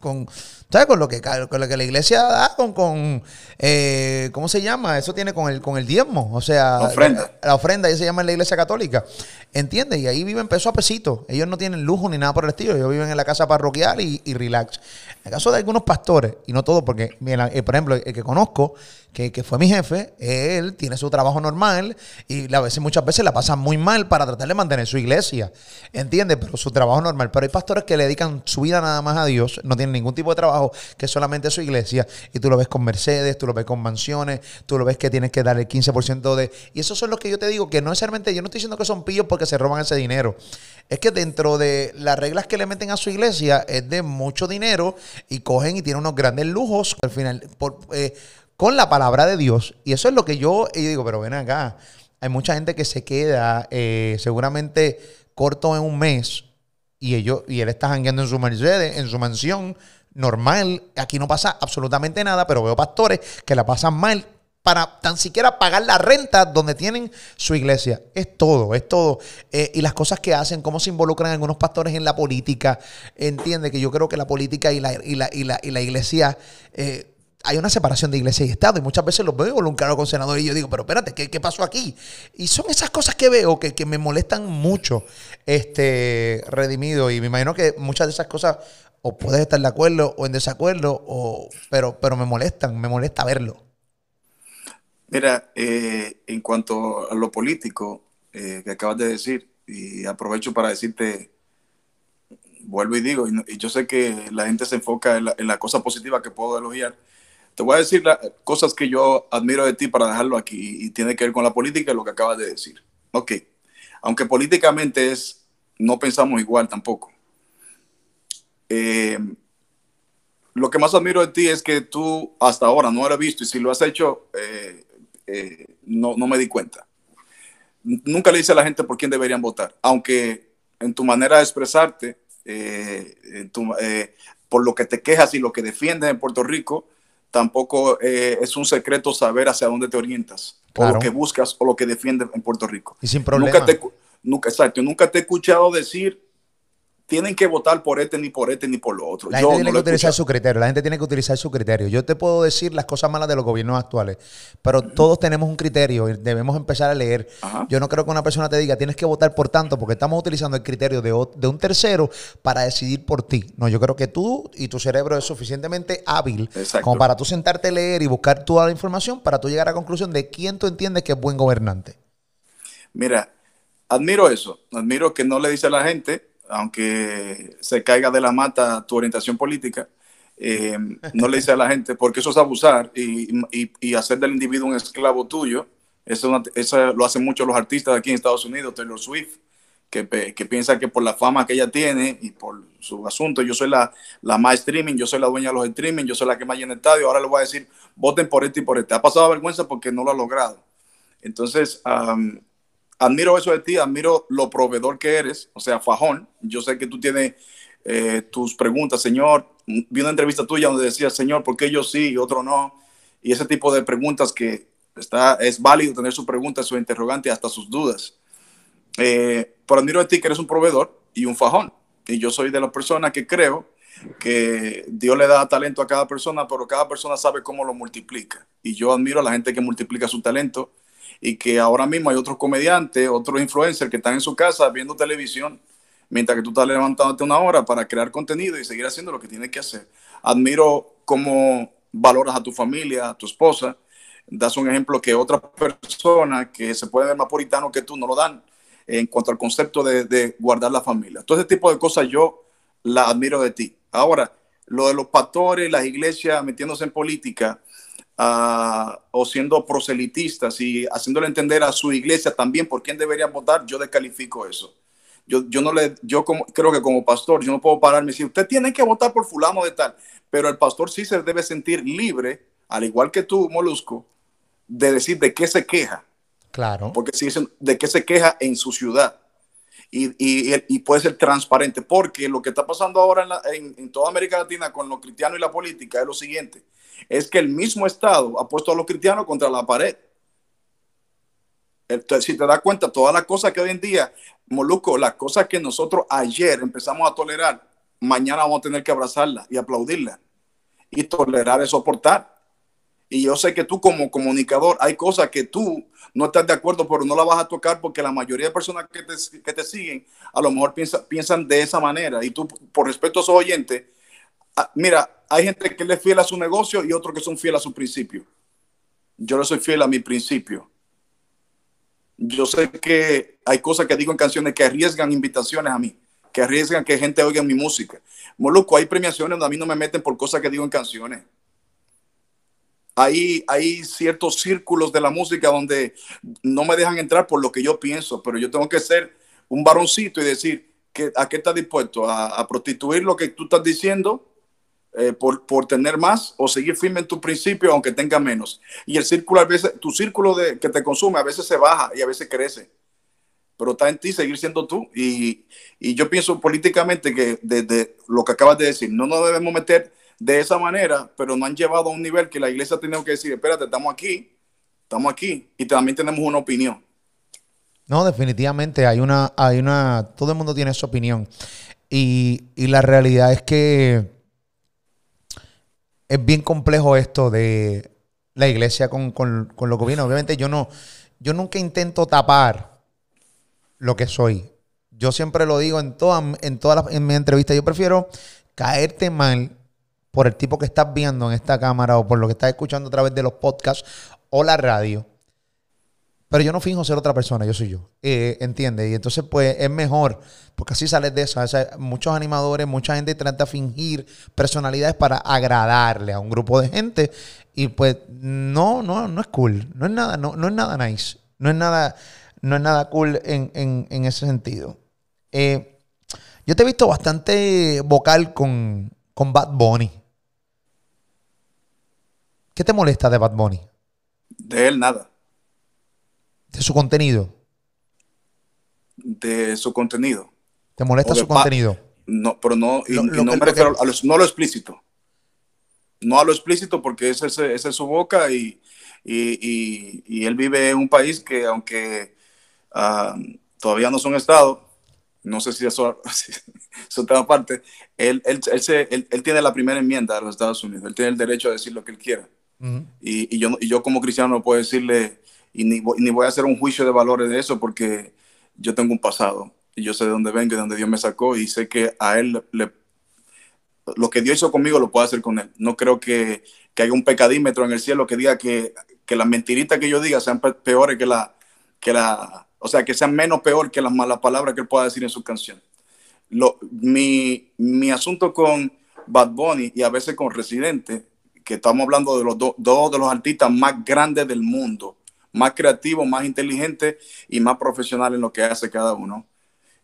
con, ¿sabes? Con lo que, con lo que la iglesia da, con, con ¿cómo se llama? Eso tiene con el, con el diezmo, o sea, la ofrenda. La, ofrenda, ahí se llama en la iglesia católica, ¿entiendes? Y ahí viven peso a pesito, ellos no tienen lujo ni nada por el estilo, ellos viven en la casa parroquial y, y relax. En el caso de algunos pastores, y no todos, porque, por ejemplo, el que conozco, que, fue mi jefe, él tiene su trabajo normal y a veces, muchas veces la pasa muy mal para tratar de mantener su iglesia, ¿entiendes? Pero su trabajo normal. Pero hay pastores que le dedican su vida nada más a Dios, no tienen ningún tipo de trabajo que solamente su iglesia y tú lo ves con Mercedes, tú lo ves con mansiones, tú lo ves que tienes que dar el 15% de... Y esos son los que yo te digo que no necesariamente, yo no estoy diciendo que son pillos porque se roban ese dinero. Es que dentro de las reglas que le meten a su iglesia es de mucho dinero y cogen y tienen unos grandes lujos al final. Eh, con la palabra de Dios. Y eso es lo que yo digo, pero ven acá, hay mucha gente que se queda eh, seguramente corto en un mes y, ellos, y él está jangueando en su Mercedes, en su mansión normal. Aquí no pasa absolutamente nada, pero veo pastores que la pasan mal para tan siquiera pagar la renta donde tienen su iglesia. Es todo, es todo. Eh, y las cosas que hacen, cómo se involucran algunos pastores en la política. Entiende que yo creo que la política y la, y la, y la, y la iglesia... Eh, hay una separación de iglesia y Estado y muchas veces los veo cargo con senador y yo digo, pero espérate, ¿qué, pasó aquí? Y son esas cosas que veo que, me molestan mucho, este, redimido, y me imagino que muchas de esas cosas o puedes estar de acuerdo o en desacuerdo, o, pero, pero me molestan, me molesta verlo. Mira, eh, en cuanto a lo político eh, que acabas de decir, y aprovecho para decirte, vuelvo y digo, y, yo sé que la gente se enfoca en la, en la cosa positiva que puedo elogiar, te voy a decir cosas que yo admiro de ti para dejarlo aquí y tiene que ver con la política y lo que acabas de decir. Ok, aunque políticamente es, no pensamos igual tampoco. Eh, lo que más admiro de ti es que tú hasta ahora no lo he visto y si lo has hecho, eh, eh, no, no me di cuenta. Nunca le dice a la gente por quién deberían votar, aunque en tu manera de expresarte, por lo que te quejas y lo que defiendes en Puerto Rico, tampoco es un secreto saber hacia dónde te orientas, o lo que buscas, o lo que defiendes en Puerto Rico. Y sin problema. Nunca te, nunca, exacto, nunca te he escuchado decir tienen que votar por este, ni por este, ni por lo otro. La gente tiene que utilizar su criterio. La gente tiene que utilizar su criterio. Yo te puedo decir las cosas malas de los gobiernos actuales, pero todos tenemos un criterio y debemos empezar a leer. Yo no creo que una persona te diga tienes que votar por tanto, porque estamos utilizando el criterio de, un tercero para decidir por ti. No, yo creo que tú y tu cerebro es suficientemente hábil como para tú sentarte a leer y buscar toda la información para tú llegar a la conclusión de quién tú entiendes que es buen gobernante. Mira, admiro eso. Admiro que no le dice a la gente aunque se caiga de la mata tu orientación política, eh, no le dice a la gente, porque eso es abusar y, hacer del individuo un esclavo tuyo. Eso, eso, lo hacen muchos los artistas aquí en Estados Unidos, Taylor Swift, que, que, piensa que por la fama que ella tiene y por su asunto, yo soy la, la más streaming, yo soy la dueña de los streaming, yo soy la que más llena el estadio, ahora le voy a decir, voten por este y por este. Ha pasado vergüenza porque no lo ha logrado. Entonces, admiro eso de ti, admiro lo proveedor que eres, o sea, fajón. Yo sé que tú tienes eh, tus preguntas, Señor. Vi una entrevista tuya donde decía, Señor, ¿por qué yo sí y otro no? Y ese tipo de preguntas que está, es válido tener sus preguntas, sus interrogantes, hasta sus dudas. Eh, pero admiro de ti que eres un proveedor y un fajón. Y yo soy de las personas que creo que Dios le da talento a cada persona, pero cada persona sabe cómo lo multiplica. Y yo admiro a la gente que multiplica su talento y que ahora mismo hay otros comediantes, otros influencers que están en su casa viendo televisión mientras que tú estás levantándote una hora para crear contenido y seguir haciendo lo que tienes que hacer. Admiro cómo valoras a tu familia, a tu esposa. Das un ejemplo que otras personas que se pueden ver más puritanos que tú no lo dan en cuanto al concepto de, guardar la familia. Todo ese tipo de cosas yo la admiro de ti. Ahora, lo de los pastores, las iglesias metiéndose en política, o siendo proselitistas y haciéndole entender a su iglesia también por quién deberían votar, yo descalifico eso. Yo, yo no le, yo como, creo que como pastor, yo no puedo pararme y decir, usted tiene que votar por fulano de tal, pero el pastor sí se debe sentir libre, al igual que tú, Molusco, de decir de qué se queja. Claro. Porque si dicen de qué se queja en su ciudad. Y, y, y, puede ser transparente, porque lo que está pasando ahora en, en, toda América Latina con los cristianos y la política es lo siguiente es que el mismo Estado ha puesto a los cristianos contra la pared. Si te das cuenta, todas las cosas que hoy en día, Moluco, las cosas que nosotros ayer empezamos a tolerar, mañana vamos a tener que abrazarlas y aplaudirlas. Y tolerar es soportar. Y yo sé que tú como comunicador hay cosas que tú no estás de acuerdo, pero no la vas a tocar porque la mayoría de personas que te, que te siguen a lo mejor piensa, piensan de esa manera. Y tú, por respeto a esos oyentes, Ah, mira, hay gente que le es fiel a su negocio y otros que son fieles a su principio. Yo le soy fiel a mi principio. Yo sé que hay cosas que digo en canciones que arriesgan invitaciones a mí, que arriesgan que gente oiga mi música. Moluco, hay premiaciones donde a mí no me meten por cosas que digo en canciones. Hay, hay ciertos círculos de la música donde no me dejan entrar por lo que yo pienso, pero yo tengo que ser un varoncito y decir que, a qué estás dispuesto, a prostituir lo que tú estás diciendo eh, por, por, tener más o seguir firme en tu principio aunque tenga menos. Y el círculo a veces, tu círculo de, que te consume a veces se baja y a veces crece. Pero está en ti seguir siendo tú. Y, y yo pienso políticamente que desde lo que acabas de decir, no nos debemos meter de esa manera, pero no han llevado a un nivel que la iglesia tiene que decir, espérate, estamos aquí, estamos aquí y también tenemos una opinión. No, definitivamente hay una, hay una, todo el mundo tiene su opinión. Y, y la realidad es que es bien complejo esto de la iglesia con, con, con lo que viene. Obviamente yo no, yo nunca intento tapar lo que soy. Yo siempre lo digo en todas en todas en mis entrevistas. Yo prefiero caerte mal por el tipo que estás viendo en esta cámara o por lo que estás escuchando a través de los podcasts o la radio pero yo no finjo ser otra persona, yo soy yo. Eh, ¿Entiendes? Y entonces, pues, es mejor, porque así sales de eso. muchos animadores, mucha gente trata de fingir personalidades para agradarle a un grupo de gente. Y pues, no, no, no es cool. No es nada, no, no es nada nice. No es nada, no es nada cool en, ese sentido. Eh, yo te he visto bastante vocal con, con Bad Bunny. ¿Qué te molesta de Bad Bunny? De él nada de su contenido. De su contenido. ¿Te molesta su contenido? No, pero no, no me refiero a lo, no a lo explícito. No a lo explícito porque esa es, su boca y, y, él vive en un país que aunque ah, todavía no son Estado, no sé si eso, (laughs) es otra parte, él, él, él, tiene la primera enmienda de los Estados Unidos, él tiene el derecho a decir lo que él quiera. y, y, yo, y yo como cristiano no puedo decirle, y ni, ni, voy a hacer un juicio de valores de eso porque yo tengo un pasado y yo sé de dónde vengo y de dónde Dios me sacó y sé que a él le, lo que Dios hizo conmigo lo puedo hacer con él. No creo que, que haya un pecadímetro en el cielo que diga que, que las mentiritas que yo diga sean peores que la, que la, o sea, que sean menos peor que las malas palabras que él pueda decir en su canción. Lo, mi, mi, asunto con Bad Bunny y a veces con Residente, que estamos hablando de los dos de los artistas más grandes del mundo, más creativos, más inteligentes y más profesionales en lo que hace cada uno.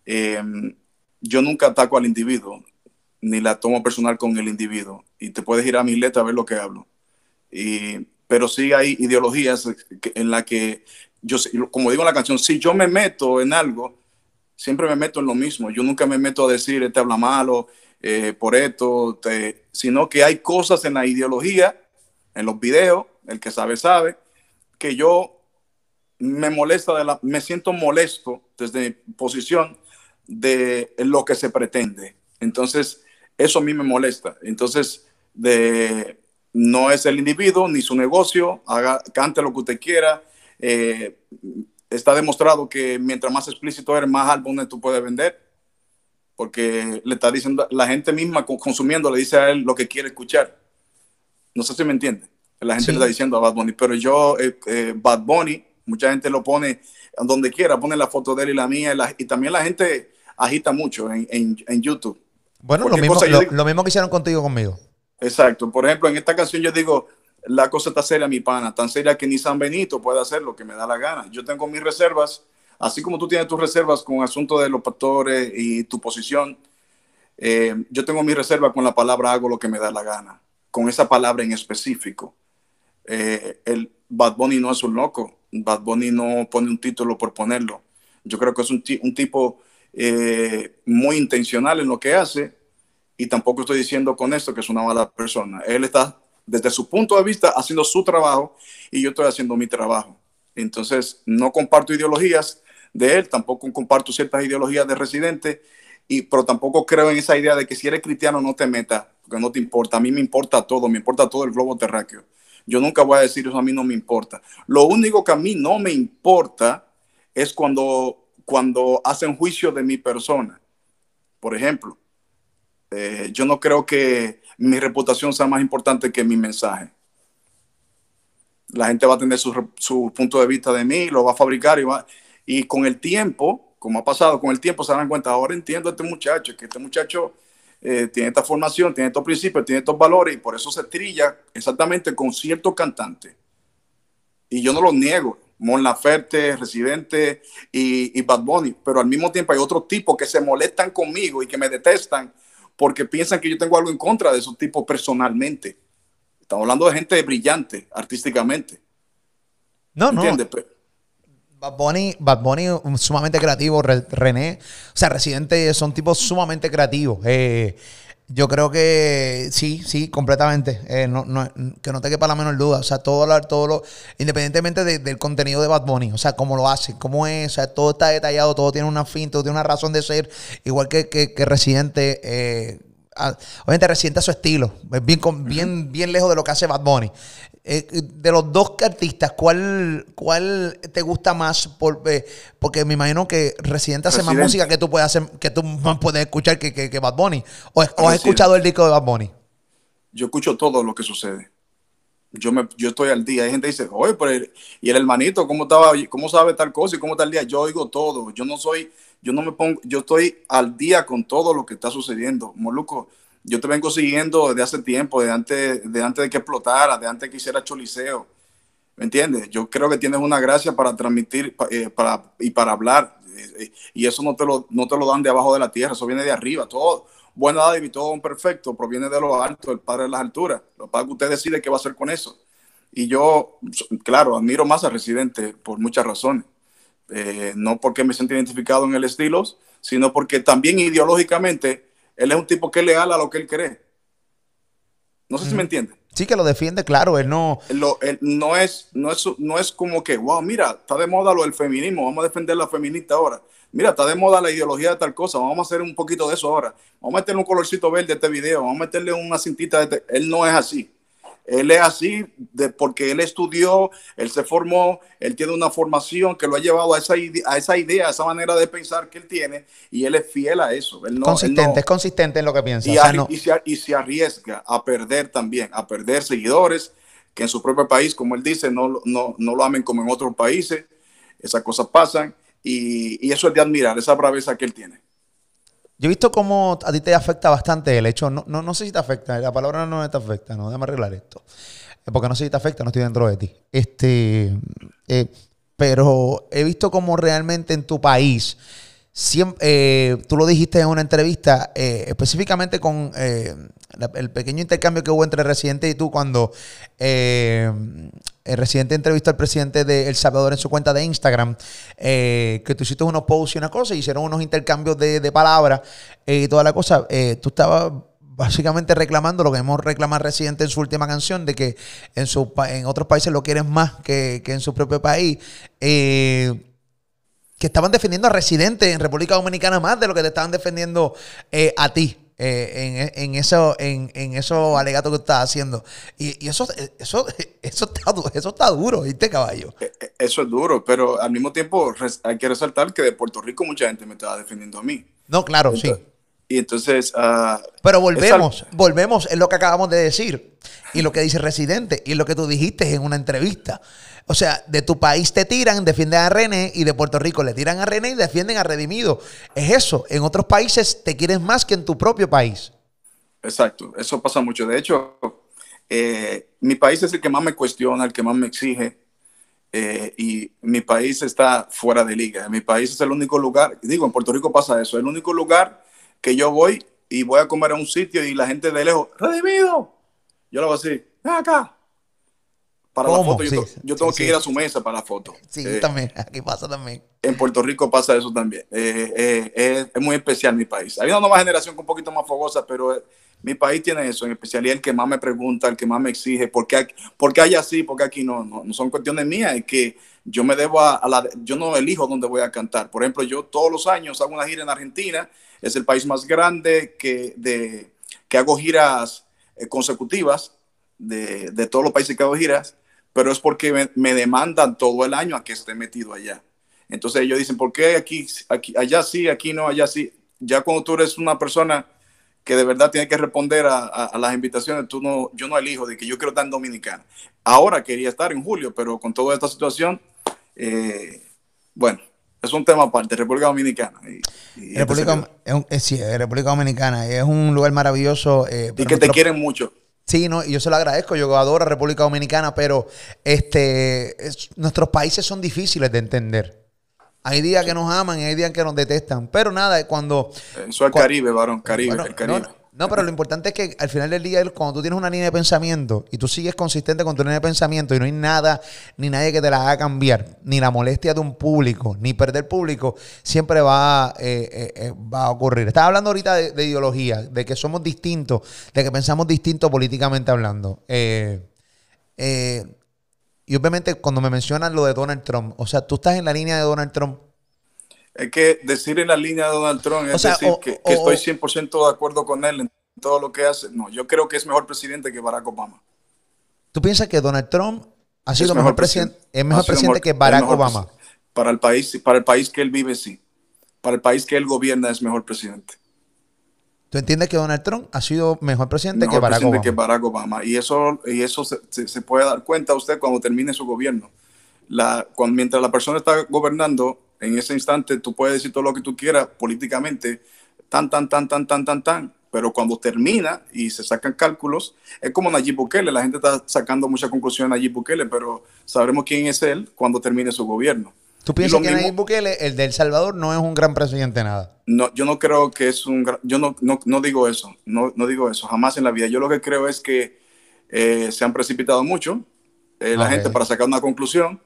Eh, yo nunca ataco al individuo, ni la tomo personal con el individuo. Y te puedes ir a mi letra a ver lo que hablo. Y, pero sí hay ideologías en las que yo, como digo en la canción, si yo me meto en algo, siempre me meto en lo mismo. Yo nunca me meto a decir, este habla malo, eh, por esto, sino que hay cosas en la ideología, en los videos, el que sabe, sabe, que yo me molesta, de la, me siento molesto desde mi posición de lo que se pretende. Entonces, eso a mí me molesta. Entonces, de, no es el individuo ni su negocio, haga, cante lo que usted quiera. Eh, está demostrado que mientras más explícito eres, más álbumes tú puedes vender, porque le está diciendo, la gente misma consumiendo le dice a él lo que quiere escuchar. No sé si me entiende. La gente le está diciendo a Bad Bunny, pero yo, eh, eh, Bad Bunny, mucha gente lo pone donde quiera, pone la foto de él y la mía, y, también la gente agita mucho en, en YouTube bueno, lo mismo, lo, mismo que hicieron contigo conmigo. Exacto. Por ejemplo, en esta canción yo digo, la cosa está seria, mi pana, tan seria que ni San Benito puede hacer lo que me da la gana. Yo tengo mis reservas, así como tú tienes tus reservas con el asunto de los pastores y tu posición, eh, yo tengo mis reservas con la palabra hago lo que me da la gana, con esa palabra en específico. Eh, el Bad Bunny no es un loco, Bad Bunny no pone un título por ponerlo. Yo creo que es un, tipo eh, muy intencional en lo que hace y tampoco estoy diciendo con esto que es una mala persona. Él está desde su punto de vista haciendo su trabajo y yo estoy haciendo mi trabajo. Entonces, no comparto ideologías de él, tampoco comparto ciertas ideologías de residente, y, pero tampoco creo en esa idea de que si eres cristiano no te metas, porque no te importa. A mí me importa todo, me importa todo el globo terráqueo. Yo nunca voy a decir eso, a mí no me importa. Lo único que a mí no me importa es cuando cuando hacen juicio de mi persona. Por ejemplo, eh, yo no creo que mi reputación sea más importante que mi mensaje. La gente va a tener su, punto de vista de mí, lo va a fabricar y, va, y con el tiempo, como ha pasado, con el tiempo se dan cuenta, ahora entiendo a este muchacho, que este muchacho eh, tiene esta formación, tiene estos principios, tiene estos valores y por eso se trilla exactamente con cierto cantante. Y yo no lo niego. Mon Laferte, Residente y, y, Bad Bunny, pero al mismo tiempo hay otros tipos que se molestan conmigo y que me detestan porque piensan que yo tengo algo en contra de esos tipos personalmente. Estamos hablando de gente brillante artísticamente. No, no. Bad Bunny, Bad Bunny sumamente creativo, René, o sea, Residente son tipos sumamente creativos. Eh, yo creo que sí, sí, completamente. Eh, que no te quepa la menor duda. O sea, todo lo, todo lo independientemente del contenido de Bad Bunny, o sea, cómo lo hace, cómo es, o sea, todo está detallado, todo tiene una fin, todo tiene una razón de ser, igual que, que, que Residente. Eh, obviamente Residente a su estilo, bien, bien, bien lejos de lo que hace Bad Bunny. Eh, de los dos artistas, ¿cuál, cuál te gusta más? Por, eh, porque me imagino que Residente hace más música que tú puedes hacer, que tú puedes escuchar que, que, Bad Bunny. ¿O, has escuchado el disco de Bad Bunny? Yo escucho todo lo que sucede. Yo, me, yo estoy al día. Hay gente que dice, oye, pero y el hermanito, ¿cómo, estaba, ¿cómo sabe tal cosa y cómo está el día? Yo oigo todo. Yo no soy, yo no me pongo, yo estoy al día con todo lo que está sucediendo. Moluco, yo te vengo siguiendo desde hace tiempo, de antes de, antes de que explotara, de antes de que hiciera Choliseo. ¿Me entiendes? Yo creo que tienes una gracia para transmitir eh, para, y para hablar. Eh, eh, y eso no te, lo, no te lo dan de abajo de la tierra, eso viene de arriba. Todo, buena y todo perfecto, proviene de lo alto, el Padre de las alturas. Lo que que usted decide qué va a hacer con eso. Y yo, claro, admiro más a Residente por muchas razones. no porque me siento identificado en el estilo, sino porque también ideológicamente él es un tipo que es leal a lo que él cree. No sé si me entiende. Sí, que lo defiende, claro, él no... no, es, no, es, no es como que, wow, mira, está de moda lo del feminismo, vamos a defender la feminista ahora. Mira, está de moda la ideología de tal cosa, vamos a hacer un poquito de eso ahora. Vamos a meterle un colorcito verde a este video, vamos a meterle una cintita de este... Él no es así. Él es así de, porque él estudió, él se formó, él tiene una formación que lo ha llevado a esa, a esa idea, a esa manera de pensar que él tiene, y él es fiel a eso. consistente, es consistente en lo que piensa. Y, se, arriesga a perder también, a perder seguidores que en su propio país, como él dice, no, no, no lo amen como en otros países. Esas cosas pasan y, y eso es de admirar, esa braveza que él tiene. Yo he visto cómo a ti te afecta bastante el hecho, no, no, no sé si te afecta, la palabra no te afecta, no, déjame arreglar esto. Porque no sé si te afecta, no estoy dentro de ti. Este, eh, pero he visto cómo realmente en tu país Siempre, eh, tú lo dijiste en una entrevista, eh, específicamente con eh, el pequeño intercambio que hubo entre Residente y tú cuando el Residente entrevistó al presidente de El Salvador en su cuenta de Instagram, que tú hiciste unos posts y una cosa, hicieron unos intercambios de, palabras y toda la cosa. tú estabas básicamente reclamando lo que hemos reclamado Residente en su última canción, de que en, su, en otros países lo quieren más que, que en su propio país. Eh, que estaban defendiendo a residentes en República Dominicana más de lo que te estaban defendiendo eh, a ti. Eh, en, eso, en, en esos alegatos que estás haciendo. Y, eso, eso, (laughs) eso, está, eso está duro, ¿viste, caballo? E, e, eso es duro, pero al mismo tiempo hay que resaltar que de Puerto Rico mucha gente me estaba defendiendo a mí. No, claro, sí. Y entonces... Ah, pero volvemos, volvemos en lo que acabamos de decir. Y lo que dice Residente, y lo que tú dijiste en una entrevista. O sea, de tu país te tiran, defienden a René, y de Puerto Rico le tiran a René y defienden a Redimido. Es eso. En otros países te quieren más que en tu propio país. Exacto. Eso pasa mucho. De hecho, eh, mi país es el que más me cuestiona, el que más me exige. Eh, y mi país está fuera de liga. Mi país es el único lugar, digo, en Puerto Rico pasa eso, el único lugar que yo voy y voy a comer a un sitio y la gente de lejos, redimido. Yo lo voy a decir, ven acá, para la foto. Yo, tengo que ir a su mesa para la foto. Sí, eh, también. (laughs) Aquí pasa también. En Puerto Rico pasa eso también. Eh, eh, es muy especial mi país. Hay una nueva generación un poquito más fogosa, pero mi país tiene eso en especial. Y el que más me pregunta, el que más me exige, ¿por qué, hay así? ¿Por qué aquí no? no? son cuestiones mías. Es que yo me debo a, la. Yo no elijo dónde voy a cantar. Por ejemplo, yo todos los años hago una gira en Argentina. Es el país más grande que, de, que hago giras consecutivas de, de todos los países que hago giras pero es porque me, demandan todo el año a que esté metido allá. Entonces ellos dicen, ¿por qué aquí, aquí, allá sí, aquí no, allá sí? Ya cuando tú eres una persona que de verdad tiene que responder a, las invitaciones, tú no, yo no elijo de que yo quiero estar en Dominicana. Ahora quería estar en julio, pero con toda esta situación, eh, bueno, es un tema aparte, República Dominicana. Y, República, es, República Dominicana es un lugar maravilloso. Eh, y que te quieren mucho. Sí, no, y yo se lo agradezco, yo adoro a República Dominicana, pero este, nuestros países son difíciles de entender. Hay días que nos aman y hay días que nos detestan, pero nada, cuando... Eso es Caribe, varón, Caribe, el Caribe. No, pero lo importante es que al final del día, cuando tú tienes una línea de pensamiento y tú sigues consistente con tu línea de pensamiento y no hay nada ni nadie que te la haga cambiar, ni la molestia de un público, ni perder público, siempre va, eh, eh, eh, a ocurrir. Estaba hablando ahorita de, ideología, de que somos distintos, de que pensamos distinto políticamente hablando. y obviamente cuando me mencionan lo de Donald Trump, o sea, tú estás en la línea de Donald Trump es que decir en la línea de Donald Trump es decir que, estoy 100% de acuerdo con él en todo lo que hace. No, yo creo que es mejor presidente que Barack Obama. ¿Tú piensas que Donald Trump ha sido mejor, presidente, es mejor presidente que Barack Obama? Para el país, para el país que él vive, sí. Para el país que él gobierna es mejor presidente. ¿Tú entiendes que Donald Trump ha sido mejor presidente que Barack Obama? que Barack Obama. Y eso, y eso se, se, puede dar cuenta usted cuando termine su gobierno. La, cuando, mientras la persona está gobernando, en ese instante tú puedes decir todo lo que tú quieras políticamente, tan, tan, tan, tan, tan, tan, tan, pero cuando termina y se sacan cálculos, es como Nayib Bukele, la gente está sacando muchas conclusiones a Nayib Bukele, pero sabremos quién es él cuando termine su gobierno. ¿Tú piensas que Nayib Bukele, el de El Salvador, no es un gran presidente nada? No, yo no creo que es un gran, yo no, no, digo eso, no, no, digo eso, jamás en la vida. Yo lo que creo es que eh, se han precipitado mucho eh, la gente para sacar una conclusión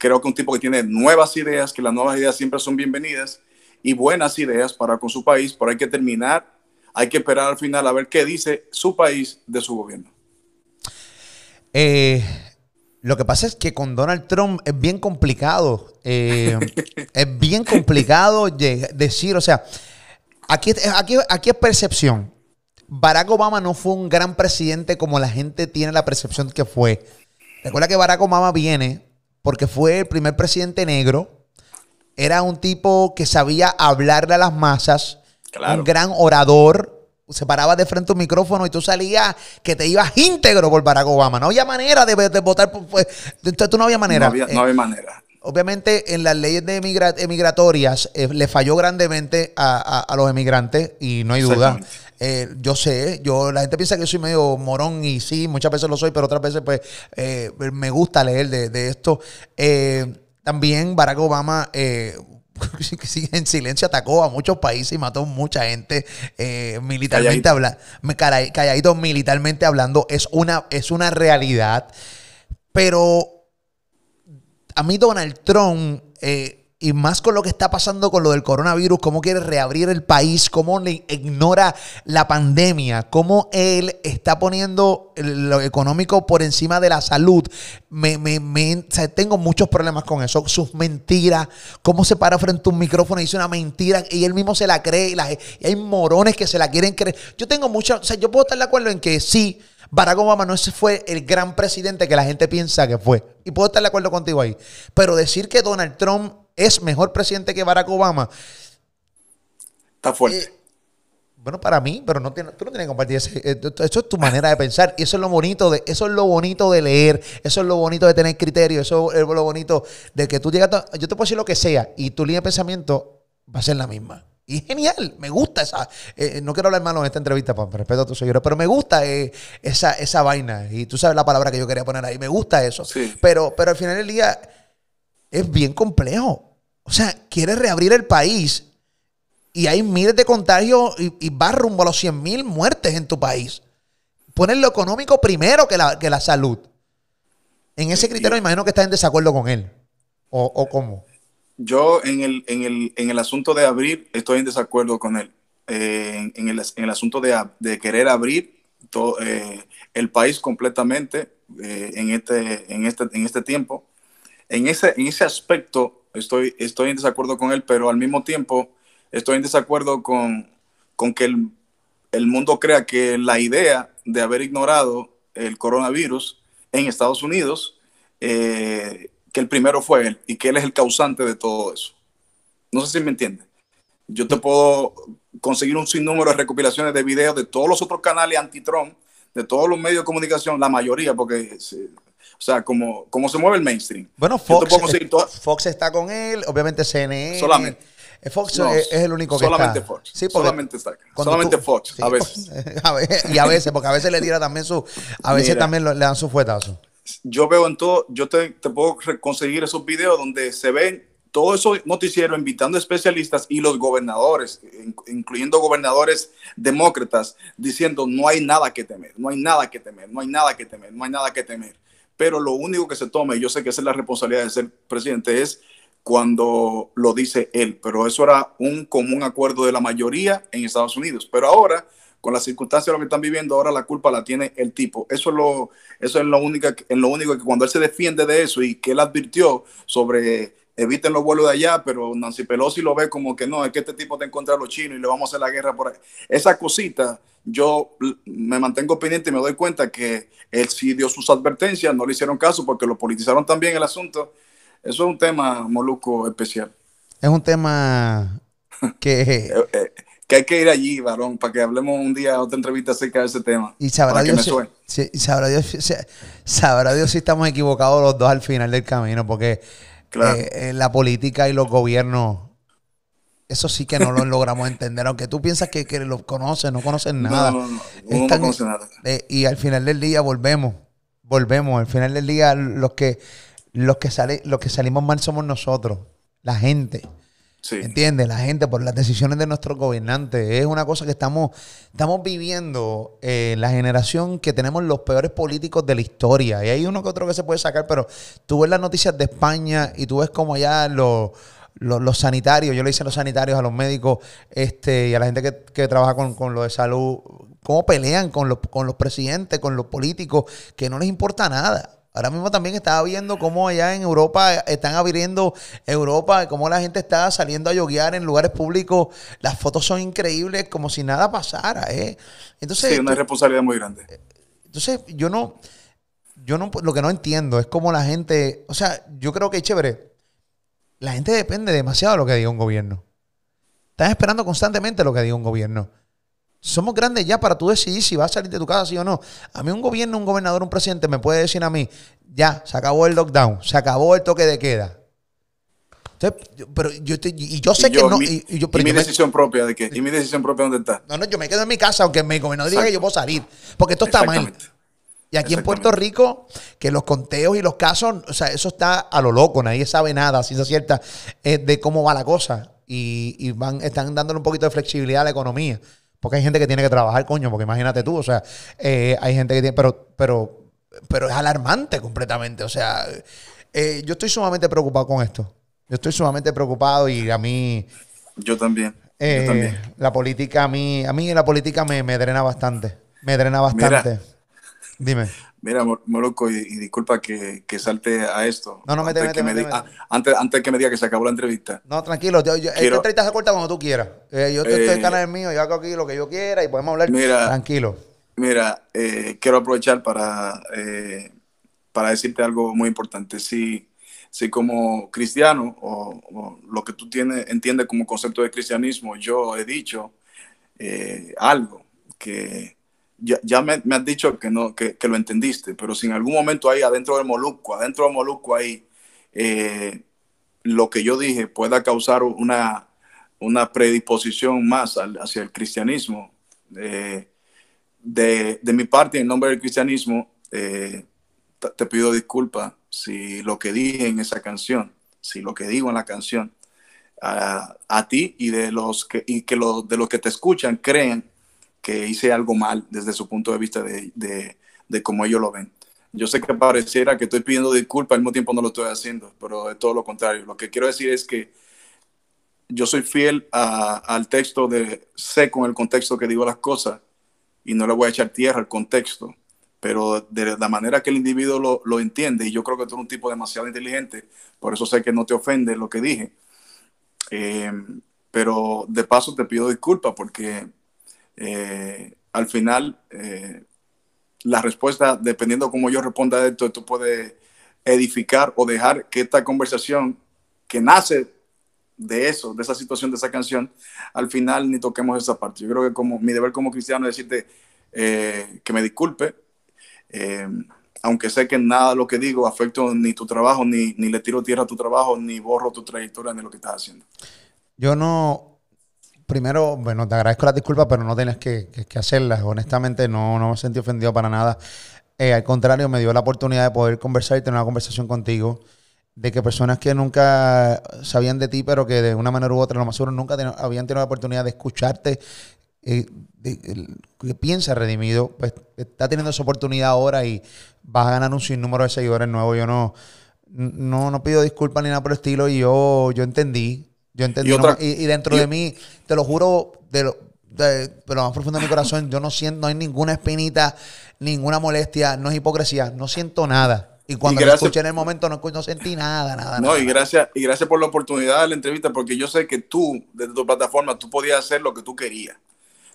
creo que un tipo que tiene nuevas ideas, que las nuevas ideas siempre son bienvenidas y buenas ideas para con su país, pero hay que terminar, hay que esperar al final a ver qué dice su país de su gobierno. Eh, lo que pasa es que con Donald Trump es bien complicado. Eh, (laughs) es bien complicado decir, o sea, aquí, aquí, aquí es percepción. Barack Obama no fue un gran presidente como la gente tiene la percepción que fue. Recuerda que Barack Obama viene porque fue el primer presidente negro. Era un tipo que sabía hablarle a las masas. Un gran orador. Se paraba de frente a un micrófono y tú salías que te ibas íntegro por Barack Obama. No había manera de, votar. Pues, tú no había manera. No había, manera. Obviamente, en las leyes de emigratorias eh, le falló grandemente a, a, los emigrantes y no hay duda. Eh, yo sé, yo la gente piensa que soy medio morón y sí, muchas veces lo soy, pero otras veces pues eh, me gusta leer de, esto. Eh, también Barack Obama (laughs) en silencio atacó a muchos países y mató a mucha gente militarmente hablando, calladito militarmente hablando, es una, es una realidad. Pero a mí Donald Trump y más con lo que está pasando con lo del coronavirus, cómo quiere reabrir el país, cómo le ignora la pandemia, cómo él está poniendo lo económico por encima de la salud. Me, tengo muchos problemas con eso. Sus mentiras, cómo se para frente a un micrófono y dice una mentira y él mismo se la cree y, hay morones que se la quieren creer. Yo tengo mucho, o sea, yo puedo estar de acuerdo en que sí. Barack Obama no fue el gran presidente que la gente piensa que fue. Y puedo estar de acuerdo contigo ahí. Pero decir que Donald Trump es mejor presidente que Barack Obama. Está fuerte. Eh, bueno, para mí, pero no tiene, tú no tienes que compartir eso. Eh, eso es tu manera de pensar. Y eso es lo bonito de, eso es lo bonito de leer, eso es lo bonito de tener criterio, eso es lo bonito de que tú llegas yo te puedo decir lo que sea, y tu línea de pensamiento va a ser la misma. Y es genial, me gusta esa. Eh, no quiero hablar malo en esta entrevista, por respeto a tus seguidores, pero me gusta esa, esa vaina. Y tú sabes la palabra que yo quería poner ahí. Me gusta eso. Pero, pero al final del día es bien complejo. O sea, quiere reabrir el país y hay miles de contagios y, va rumbo a los 100 mil muertes en tu país. Poner lo económico primero que la, que la salud. En ese criterio imagino que estás en desacuerdo con él. ¿O, cómo? Yo en el, en, el, asunto de abrir estoy en desacuerdo con él. Eh, en, el, asunto de, querer abrir todo, eh, el país completamente eh, en, este, en, este, en este tiempo. En ese, en ese aspecto estoy, estoy en desacuerdo con él, pero al mismo tiempo estoy en desacuerdo con, con que el, mundo crea que la idea de haber ignorado el coronavirus en Estados Unidos, eh, que el primero fue él y que él es el causante de todo eso. No sé si me entiende. Yo te puedo conseguir un sinnúmero de recopilaciones de videos de todos los otros canales anti-Trump, de todos los medios de comunicación, la mayoría, porque o sea, como, como se mueve el mainstream. Bueno, Fox, Fox está con él, obviamente CNN. Solamente. Eh, Fox es, el único que solamente Fox. Sí, solamente está. Solamente Fox, a veces. (laughs) y a veces, porque a veces le tira también su. A veces también le dan su fuetazo. Yo veo en todo, yo te, te puedo conseguir esos videos donde se ven todo eso noticiero invitando especialistas y los gobernadores, incluyendo gobernadores demócratas, diciendo no hay nada que temer, no hay nada que temer, no hay nada que temer, no hay nada que temer pero lo único que se toma, y yo sé que esa es la responsabilidad de ser presidente, es cuando lo dice él, pero eso era un común acuerdo de la mayoría en Estados Unidos. Pero ahora, con las circunstancias de lo que están viviendo, ahora la culpa la tiene el tipo. Eso es lo, eso es lo en lo único que cuando él se defiende de eso y que él advirtió sobre eviten los vuelos de allá, pero Nancy Pelosi lo ve como que no, es que este tipo te encuentra a los chinos y le vamos a hacer la guerra por ahí. Esa cosita yo me mantengo pendiente y me doy cuenta que él sí dio sus advertencias, no le hicieron caso porque lo politizaron también el asunto. Eso es un tema moluco especial. Es un tema (laughs) que... Eh, eh, que hay que ir allí, varón, para que hablemos un día otra entrevista acerca de ese tema. Y sabrá Dios, si, sabrá, Dios, sabrá Dios si estamos equivocados los dos al final del camino, porque eh, la política y los gobiernos eso sí que no lo (laughs) logramos entender. Aunque tú piensas que, que lo conoces, no conoces nada. No, no, no. no conoce nada. Eh, y al final del día volvemos. Volvemos. Al final del día los que, los que, sale, los que salimos mal somos nosotros. La gente. Sí. ¿Entiendes? La gente por las decisiones de nuestros gobernantes. Es una cosa que estamos, estamos viviendo eh, la generación que tenemos los peores políticos de la historia. Y hay uno que otro que se puede sacar, pero tú ves las noticias de España y tú ves como allá los los, sanitarios, yo le hice a los sanitarios, a los médicos este, y a la gente que, trabaja con, lo de salud, cómo pelean con los, con los presidentes, con los políticos, que no les importa nada. Ahora mismo también estaba viendo cómo allá en Europa están abriendo Europa, cómo la gente está saliendo a yoguear en lugares públicos. Las fotos son increíbles, como si nada pasara. ¿eh? Entonces, sí, una responsabilidad muy grande. Entonces, yo no, yo no, lo que no entiendo es cómo la gente, o sea, yo creo que es chévere. La gente depende demasiado de lo que diga un gobierno. Están esperando constantemente lo que diga un gobierno. Somos grandes ya para tú decidir si vas a salir de tu casa, sí o no. A mí un gobierno, un gobernador, un presidente me puede decir a mí, ya, se acabó el lockdown, se acabó el toque de queda. pero yo y yo sé que no. y, mi decisión propia de qué? ¿Y mi decisión propia dónde está? No, no, yo me quedo en mi casa, aunque mi gobernador diga que yo puedo salir. Porque esto está mal. Y aquí en Puerto Rico, que los conteos y los casos, o sea, eso está a lo loco, nadie sabe nada, si es cierta, eh, de cómo va la cosa. Y, y, van, están dándole un poquito de flexibilidad a la economía. Porque hay gente que tiene que trabajar, coño, porque imagínate tú, o sea, eh, hay gente que tiene, pero, pero, pero es alarmante completamente. O sea, eh, yo estoy sumamente preocupado con esto. Yo estoy sumamente preocupado y a mí. Yo también. Eh, yo también. La política, a mí, a mí la política me, me drena bastante. Me drena bastante. Dime. Mira, Moroco, y, disculpa que, salte a esto. No, no, mete, antes, mete, que antes, antes que me diga que se acabó la entrevista. No, tranquilo. Yo, esta entrevista se corta cuando tú quieras. Eh, yo estoy en el eh, canal mío, yo hago aquí lo que yo quiera y podemos hablar tranquilo. Mira, eh, quiero aprovechar para, para decirte algo muy importante. Si, si como cristiano o, lo que tú tienes, entiendes como concepto de cristianismo, yo he dicho algo que ya, me, has dicho que, no, que, lo entendiste, pero si en algún momento ahí adentro del Molusco, adentro del Molusco ahí, eh, lo que yo dije pueda causar una, una predisposición más hacia el cristianismo, eh, de, mi parte, en nombre del cristianismo, eh, te pido disculpas si lo que dije en esa canción, si lo que digo en la canción, a, ti y de los que, y que de los que te escuchan creen que hice algo mal desde su punto de vista de, de, cómo ellos lo ven. Yo sé que pareciera que estoy pidiendo disculpas, al mismo tiempo no lo estoy haciendo, pero es todo lo contrario. Lo que quiero decir es que yo soy fiel al texto de sé con el contexto que digo las cosas y no le voy a echar tierra al contexto, pero de la manera que el individuo lo, lo entiende, y yo creo que tú eres un tipo demasiado inteligente, por eso sé que no te ofende lo que dije. Eh, pero de paso te pido disculpas porque eh, al final, eh, la respuesta, dependiendo cómo yo responda a esto, tú puedes edificar o dejar que esta conversación que nace de eso, de esa situación, de esa canción, al final ni toquemos esa parte. Yo creo que como mi deber como cristiano es decirte eh, que me disculpe, aunque sé que nada de lo que digo afecto ni tu trabajo, ni, ni le tiro tierra a tu trabajo, ni borro tu trayectoria, ni lo que estás haciendo. Yo no, primero, bueno, te agradezco las disculpas, pero no tienes que, hacerlas. Honestamente, no, no me sentí ofendido para nada. Eh, al contrario, me dio la oportunidad de poder conversar y tener una conversación contigo. De que personas que nunca sabían de ti, pero que de una manera u otra, lo más seguro, nunca habían tenido la oportunidad de escucharte, eh, que piensa redimido, pues está teniendo esa oportunidad ahora y vas a ganar un sinnúmero de seguidores nuevos. Yo no, no, no pido disculpas ni nada por el estilo y yo, yo entendí yo entendí. Y, dentro de mí, te lo juro, de lo, más profundo de mi corazón, yo no siento, no hay ninguna espinita, ninguna molestia, no es hipocresía, no siento nada. Y cuando lo escuché en el momento no, no sentí nada, nada. No, y gracias, y gracias por la oportunidad de la entrevista, porque yo sé que tú, desde tu plataforma, tú podías hacer lo que tú querías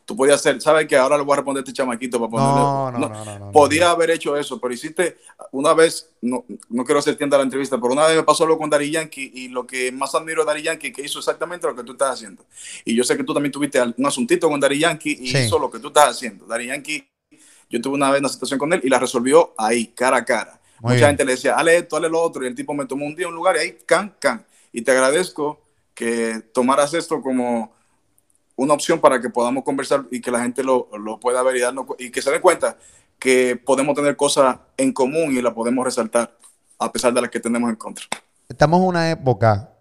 tú podías hacer, ¿sabes que Ahora le voy a responder a este chamaquito para ponerle. No, no, no, no, Podía haber hecho eso, pero hiciste una vez, no, no quiero hacer tienda la entrevista, pero una vez me pasó algo con Dari Yankee y lo que más admiro de Dari Yankee que hizo exactamente lo que tú estás haciendo. Y yo sé que tú también tuviste un asuntito con Dari Yankee y hizo lo que tú estás haciendo. Dari Yankee, yo tuve una vez una situación con él y la resolvió ahí, cara a cara. Mucha gente le decía, hale esto, hale lo otro, y el tipo me tomó un día un lugar y ahí, can, can. Y te agradezco que tomaras esto como una opción para que podamos conversar y que la gente lo, pueda ver y, y que se dé cuenta que podemos tener cosas en común y la podemos resaltar a pesar de las que tenemos en contra. Estamos en una época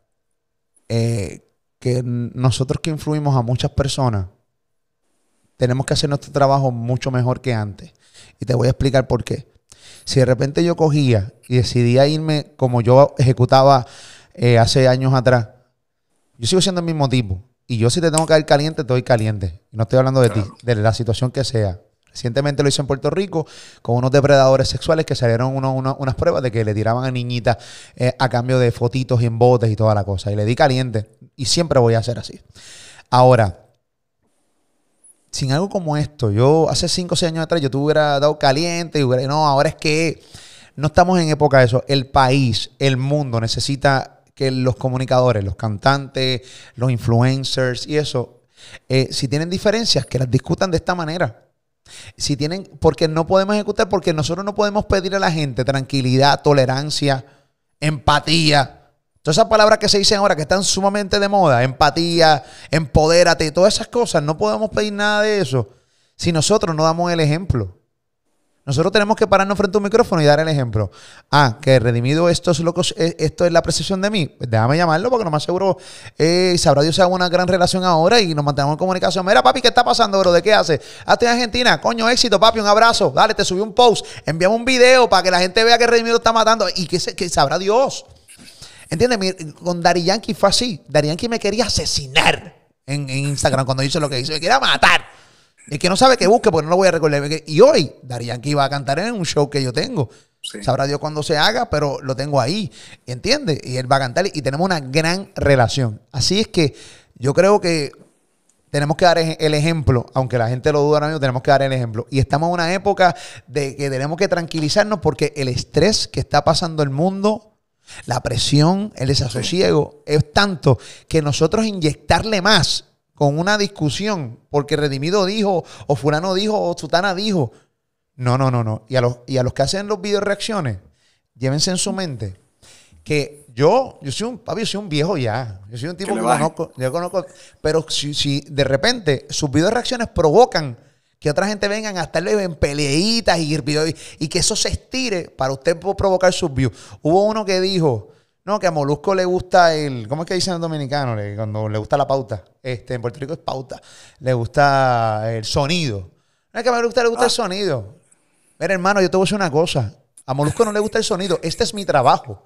eh, que nosotros que influimos a muchas personas tenemos que hacer nuestro trabajo mucho mejor que antes. Y te voy a explicar por qué. Si de repente yo cogía y decidía irme como yo ejecutaba eh, hace años atrás, yo sigo siendo el mismo tipo. Y yo si te tengo que caer caliente, estoy caliente. Y no estoy hablando de ti, de la situación que sea. Recientemente lo hice en Puerto Rico con unos depredadores sexuales que salieron unas pruebas de que le tiraban a niñitas eh, a cambio de fotitos y en botes y toda la cosa. Y le di caliente. Y siempre voy a hacer así. Ahora, sin algo como esto, yo hace 5 o 6 años atrás yo te hubiera dado caliente y hubiera, no, ahora es que no estamos en época de eso. El país, el mundo necesita que los comunicadores, los cantantes, los influencers y eso, eh, si tienen diferencias, que las discutan de esta manera. Si tienen, porque no podemos ejecutar, porque nosotros no podemos pedir a la gente tranquilidad, tolerancia, empatía. Todas esas palabras que se dicen ahora que están sumamente de moda, empatía, empodérate, todas esas cosas, no podemos pedir nada de eso si nosotros no damos el ejemplo. Nosotros tenemos que pararnos frente a un micrófono y dar el ejemplo. Ah, que redimido esto es, eh, esto es la precisión de mí. Pues déjame llamarlo porque no más seguro eh, sabrá Dios haga una gran relación ahora y nos mantenemos en comunicación. Mira, papi, ¿qué está pasando, bro? ¿De qué hace? Ah, estoy en Argentina. Coño, éxito, papi, un abrazo. Dale, te subí un post. Enviamos un video para que la gente vea que redimido está matando y que, que sabrá Dios. ¿Entiendes? Con Dari Yankee fue así. Dari Yankee me quería asesinar en, en Instagram cuando hizo lo que hizo. Me quería matar. El que no sabe que busque, porque no lo voy a recordar. Y hoy, Darían que iba a cantar en un show que yo tengo. Sabrá Dios cuándo se haga, pero lo tengo ahí. ¿Entiendes? Y él va a cantar y tenemos una gran relación. Así es que yo creo que tenemos que dar el ejemplo, aunque la gente lo duda ahora mismo, tenemos que dar el ejemplo. Y estamos en una época de que tenemos que tranquilizarnos porque el estrés que está pasando el mundo, la presión, el desasosiego, es tanto que nosotros inyectarle más con una discusión porque Redimido dijo, o Fulano dijo, o Sutana dijo. No, no, no, no. Y a los, y a los que hacen los video reacciones, llévense en su mente que yo, yo soy un, papi, soy un viejo ya. Yo soy un tipo que, conozco, yo conozco, pero si, si, de repente sus video reacciones provocan que otra gente vengan a estarle en peleitas y, y, y que eso se estire para usted provocar sus views. Hubo uno que dijo, no, que a Molusco le gusta el. ¿Cómo es que dicen en dominicano? Cuando le gusta la pauta. Este, en Puerto Rico es pauta. Le gusta el sonido. No es que a Molusco le gusta el ah. sonido. Mira, hermano, yo te voy a decir una cosa. A Molusco no le gusta el sonido. Este es mi trabajo.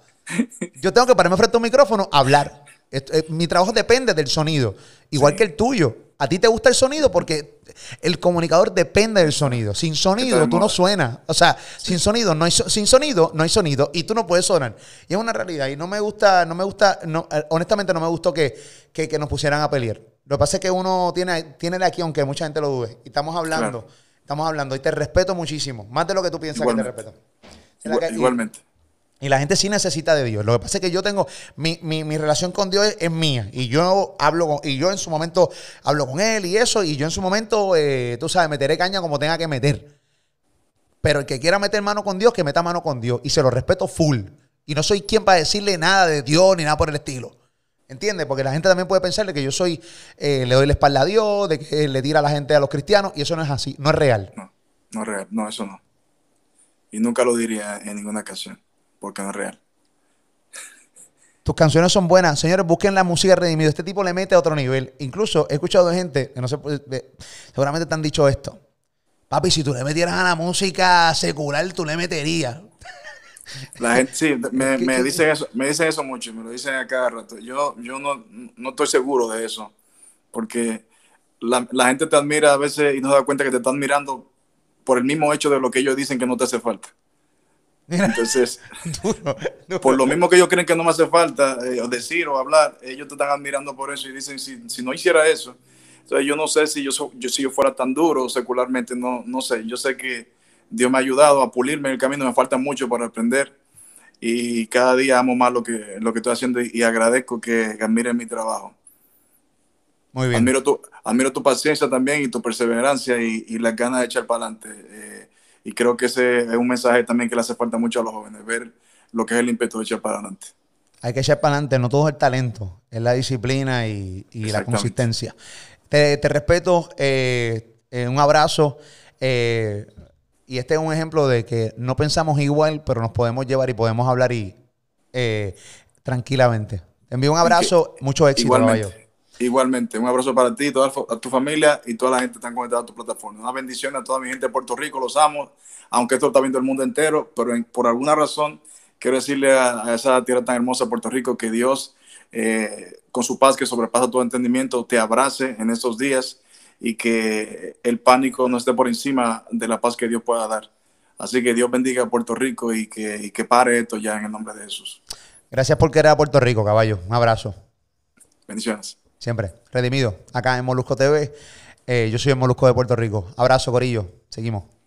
Yo tengo que pararme frente a un micrófono a hablar. Eh, mi trabajo depende del sonido. Igual que el tuyo. A ti te gusta el sonido porque el comunicador depende del sonido. Sin sonido tú no suenas. O sea, sin sonido no hay sin sonido no hay sonido y tú no puedes sonar. Y es una realidad y no me gusta no me gusta no, eh, honestamente no me gustó que, que, nos pusieran a pelear. Lo que pasa es que uno tiene tiene de aquí aunque mucha gente lo dude. Y estamos hablando, estamos hablando y te respeto muchísimo, más de lo que tú piensas que te respeto. igualmente. Y la gente sí necesita de Dios. Lo que pasa es que yo tengo, mi, relación con Dios es, mía. Y yo hablo con, y yo en su momento hablo con Él y eso. Y yo en su momento, eh, tú sabes, meteré caña como tenga que meter. Pero el que quiera meter mano con Dios, que meta mano con Dios. Y se lo respeto full. Y no soy quien para decirle nada de Dios ni nada por el estilo. ¿Entiendes? Porque la gente también puede pensarle que yo soy, eh, le doy la espalda a Dios, de que le tira a la gente a los cristianos. Y eso no es así, no es real. No, no es real. No, eso no. Y nunca lo diría en ninguna ocasión porque no es real. Tus canciones son buenas. Señores, busquen la música redimido. Este tipo le mete a otro nivel. Incluso he escuchado de gente que no sé, seguramente te han dicho esto. Papi, si tú le metieras a la música secular, tú le meterías. La gente, sí, (laughs) me, me dice eso, me dice eso mucho, me lo dicen a cada rato. Yo, yo no, no estoy seguro de eso, porque la, la, gente te admira a veces y no se da cuenta que te están mirando por el mismo hecho de lo que ellos dicen que no te hace falta. (laughs) Entonces, por lo mismo que ellos creen que no me hace falta eh, decir o hablar, ellos te están admirando por eso y dicen, si, si no hiciera eso, entonces yo no sé si yo, yo, si yo fuera tan duro secularmente, no, no sé, yo sé que Dios me ha ayudado a pulirme el camino, me falta mucho para aprender y cada día amo más lo que, lo que estoy haciendo y, agradezco que, admiren mi trabajo. Muy bien. Admiro tu, admiro tu paciencia también y tu perseverancia y, y las ganas de echar para adelante. Eh, y creo que ese es un mensaje también que le hace falta mucho a los jóvenes, ver lo que es el ímpetu de echar para adelante. Hay que echar para adelante, no todo es el talento, es la disciplina y, la consistencia. Te, respeto, eh, eh, un abrazo. Eh, y este es un ejemplo de que no pensamos igual, pero nos podemos llevar y podemos hablar y tranquilamente. Te envío un abrazo, mucho éxito. Igualmente. Igualmente, un abrazo para ti, toda a tu familia y toda la gente que está conectada a tu plataforma. Una bendición a toda mi gente de Puerto Rico, los amo, aunque esto está viendo el mundo entero, pero por alguna razón quiero decirle a, esa tierra tan hermosa, Puerto Rico, que Dios eh, con su paz que sobrepasa todo entendimiento, te abrace en estos días y que el pánico no esté por encima de la paz que Dios pueda dar. Así que Dios bendiga a Puerto Rico y que, y que pare esto ya en el nombre de Jesús. Gracias por querer a Puerto Rico, caballo. Un abrazo. Bendiciones. Siempre. Redimido. Acá en Molusco TV. Eh, yo soy el Molusco de Puerto Rico. Abrazo, Corillo. Seguimos.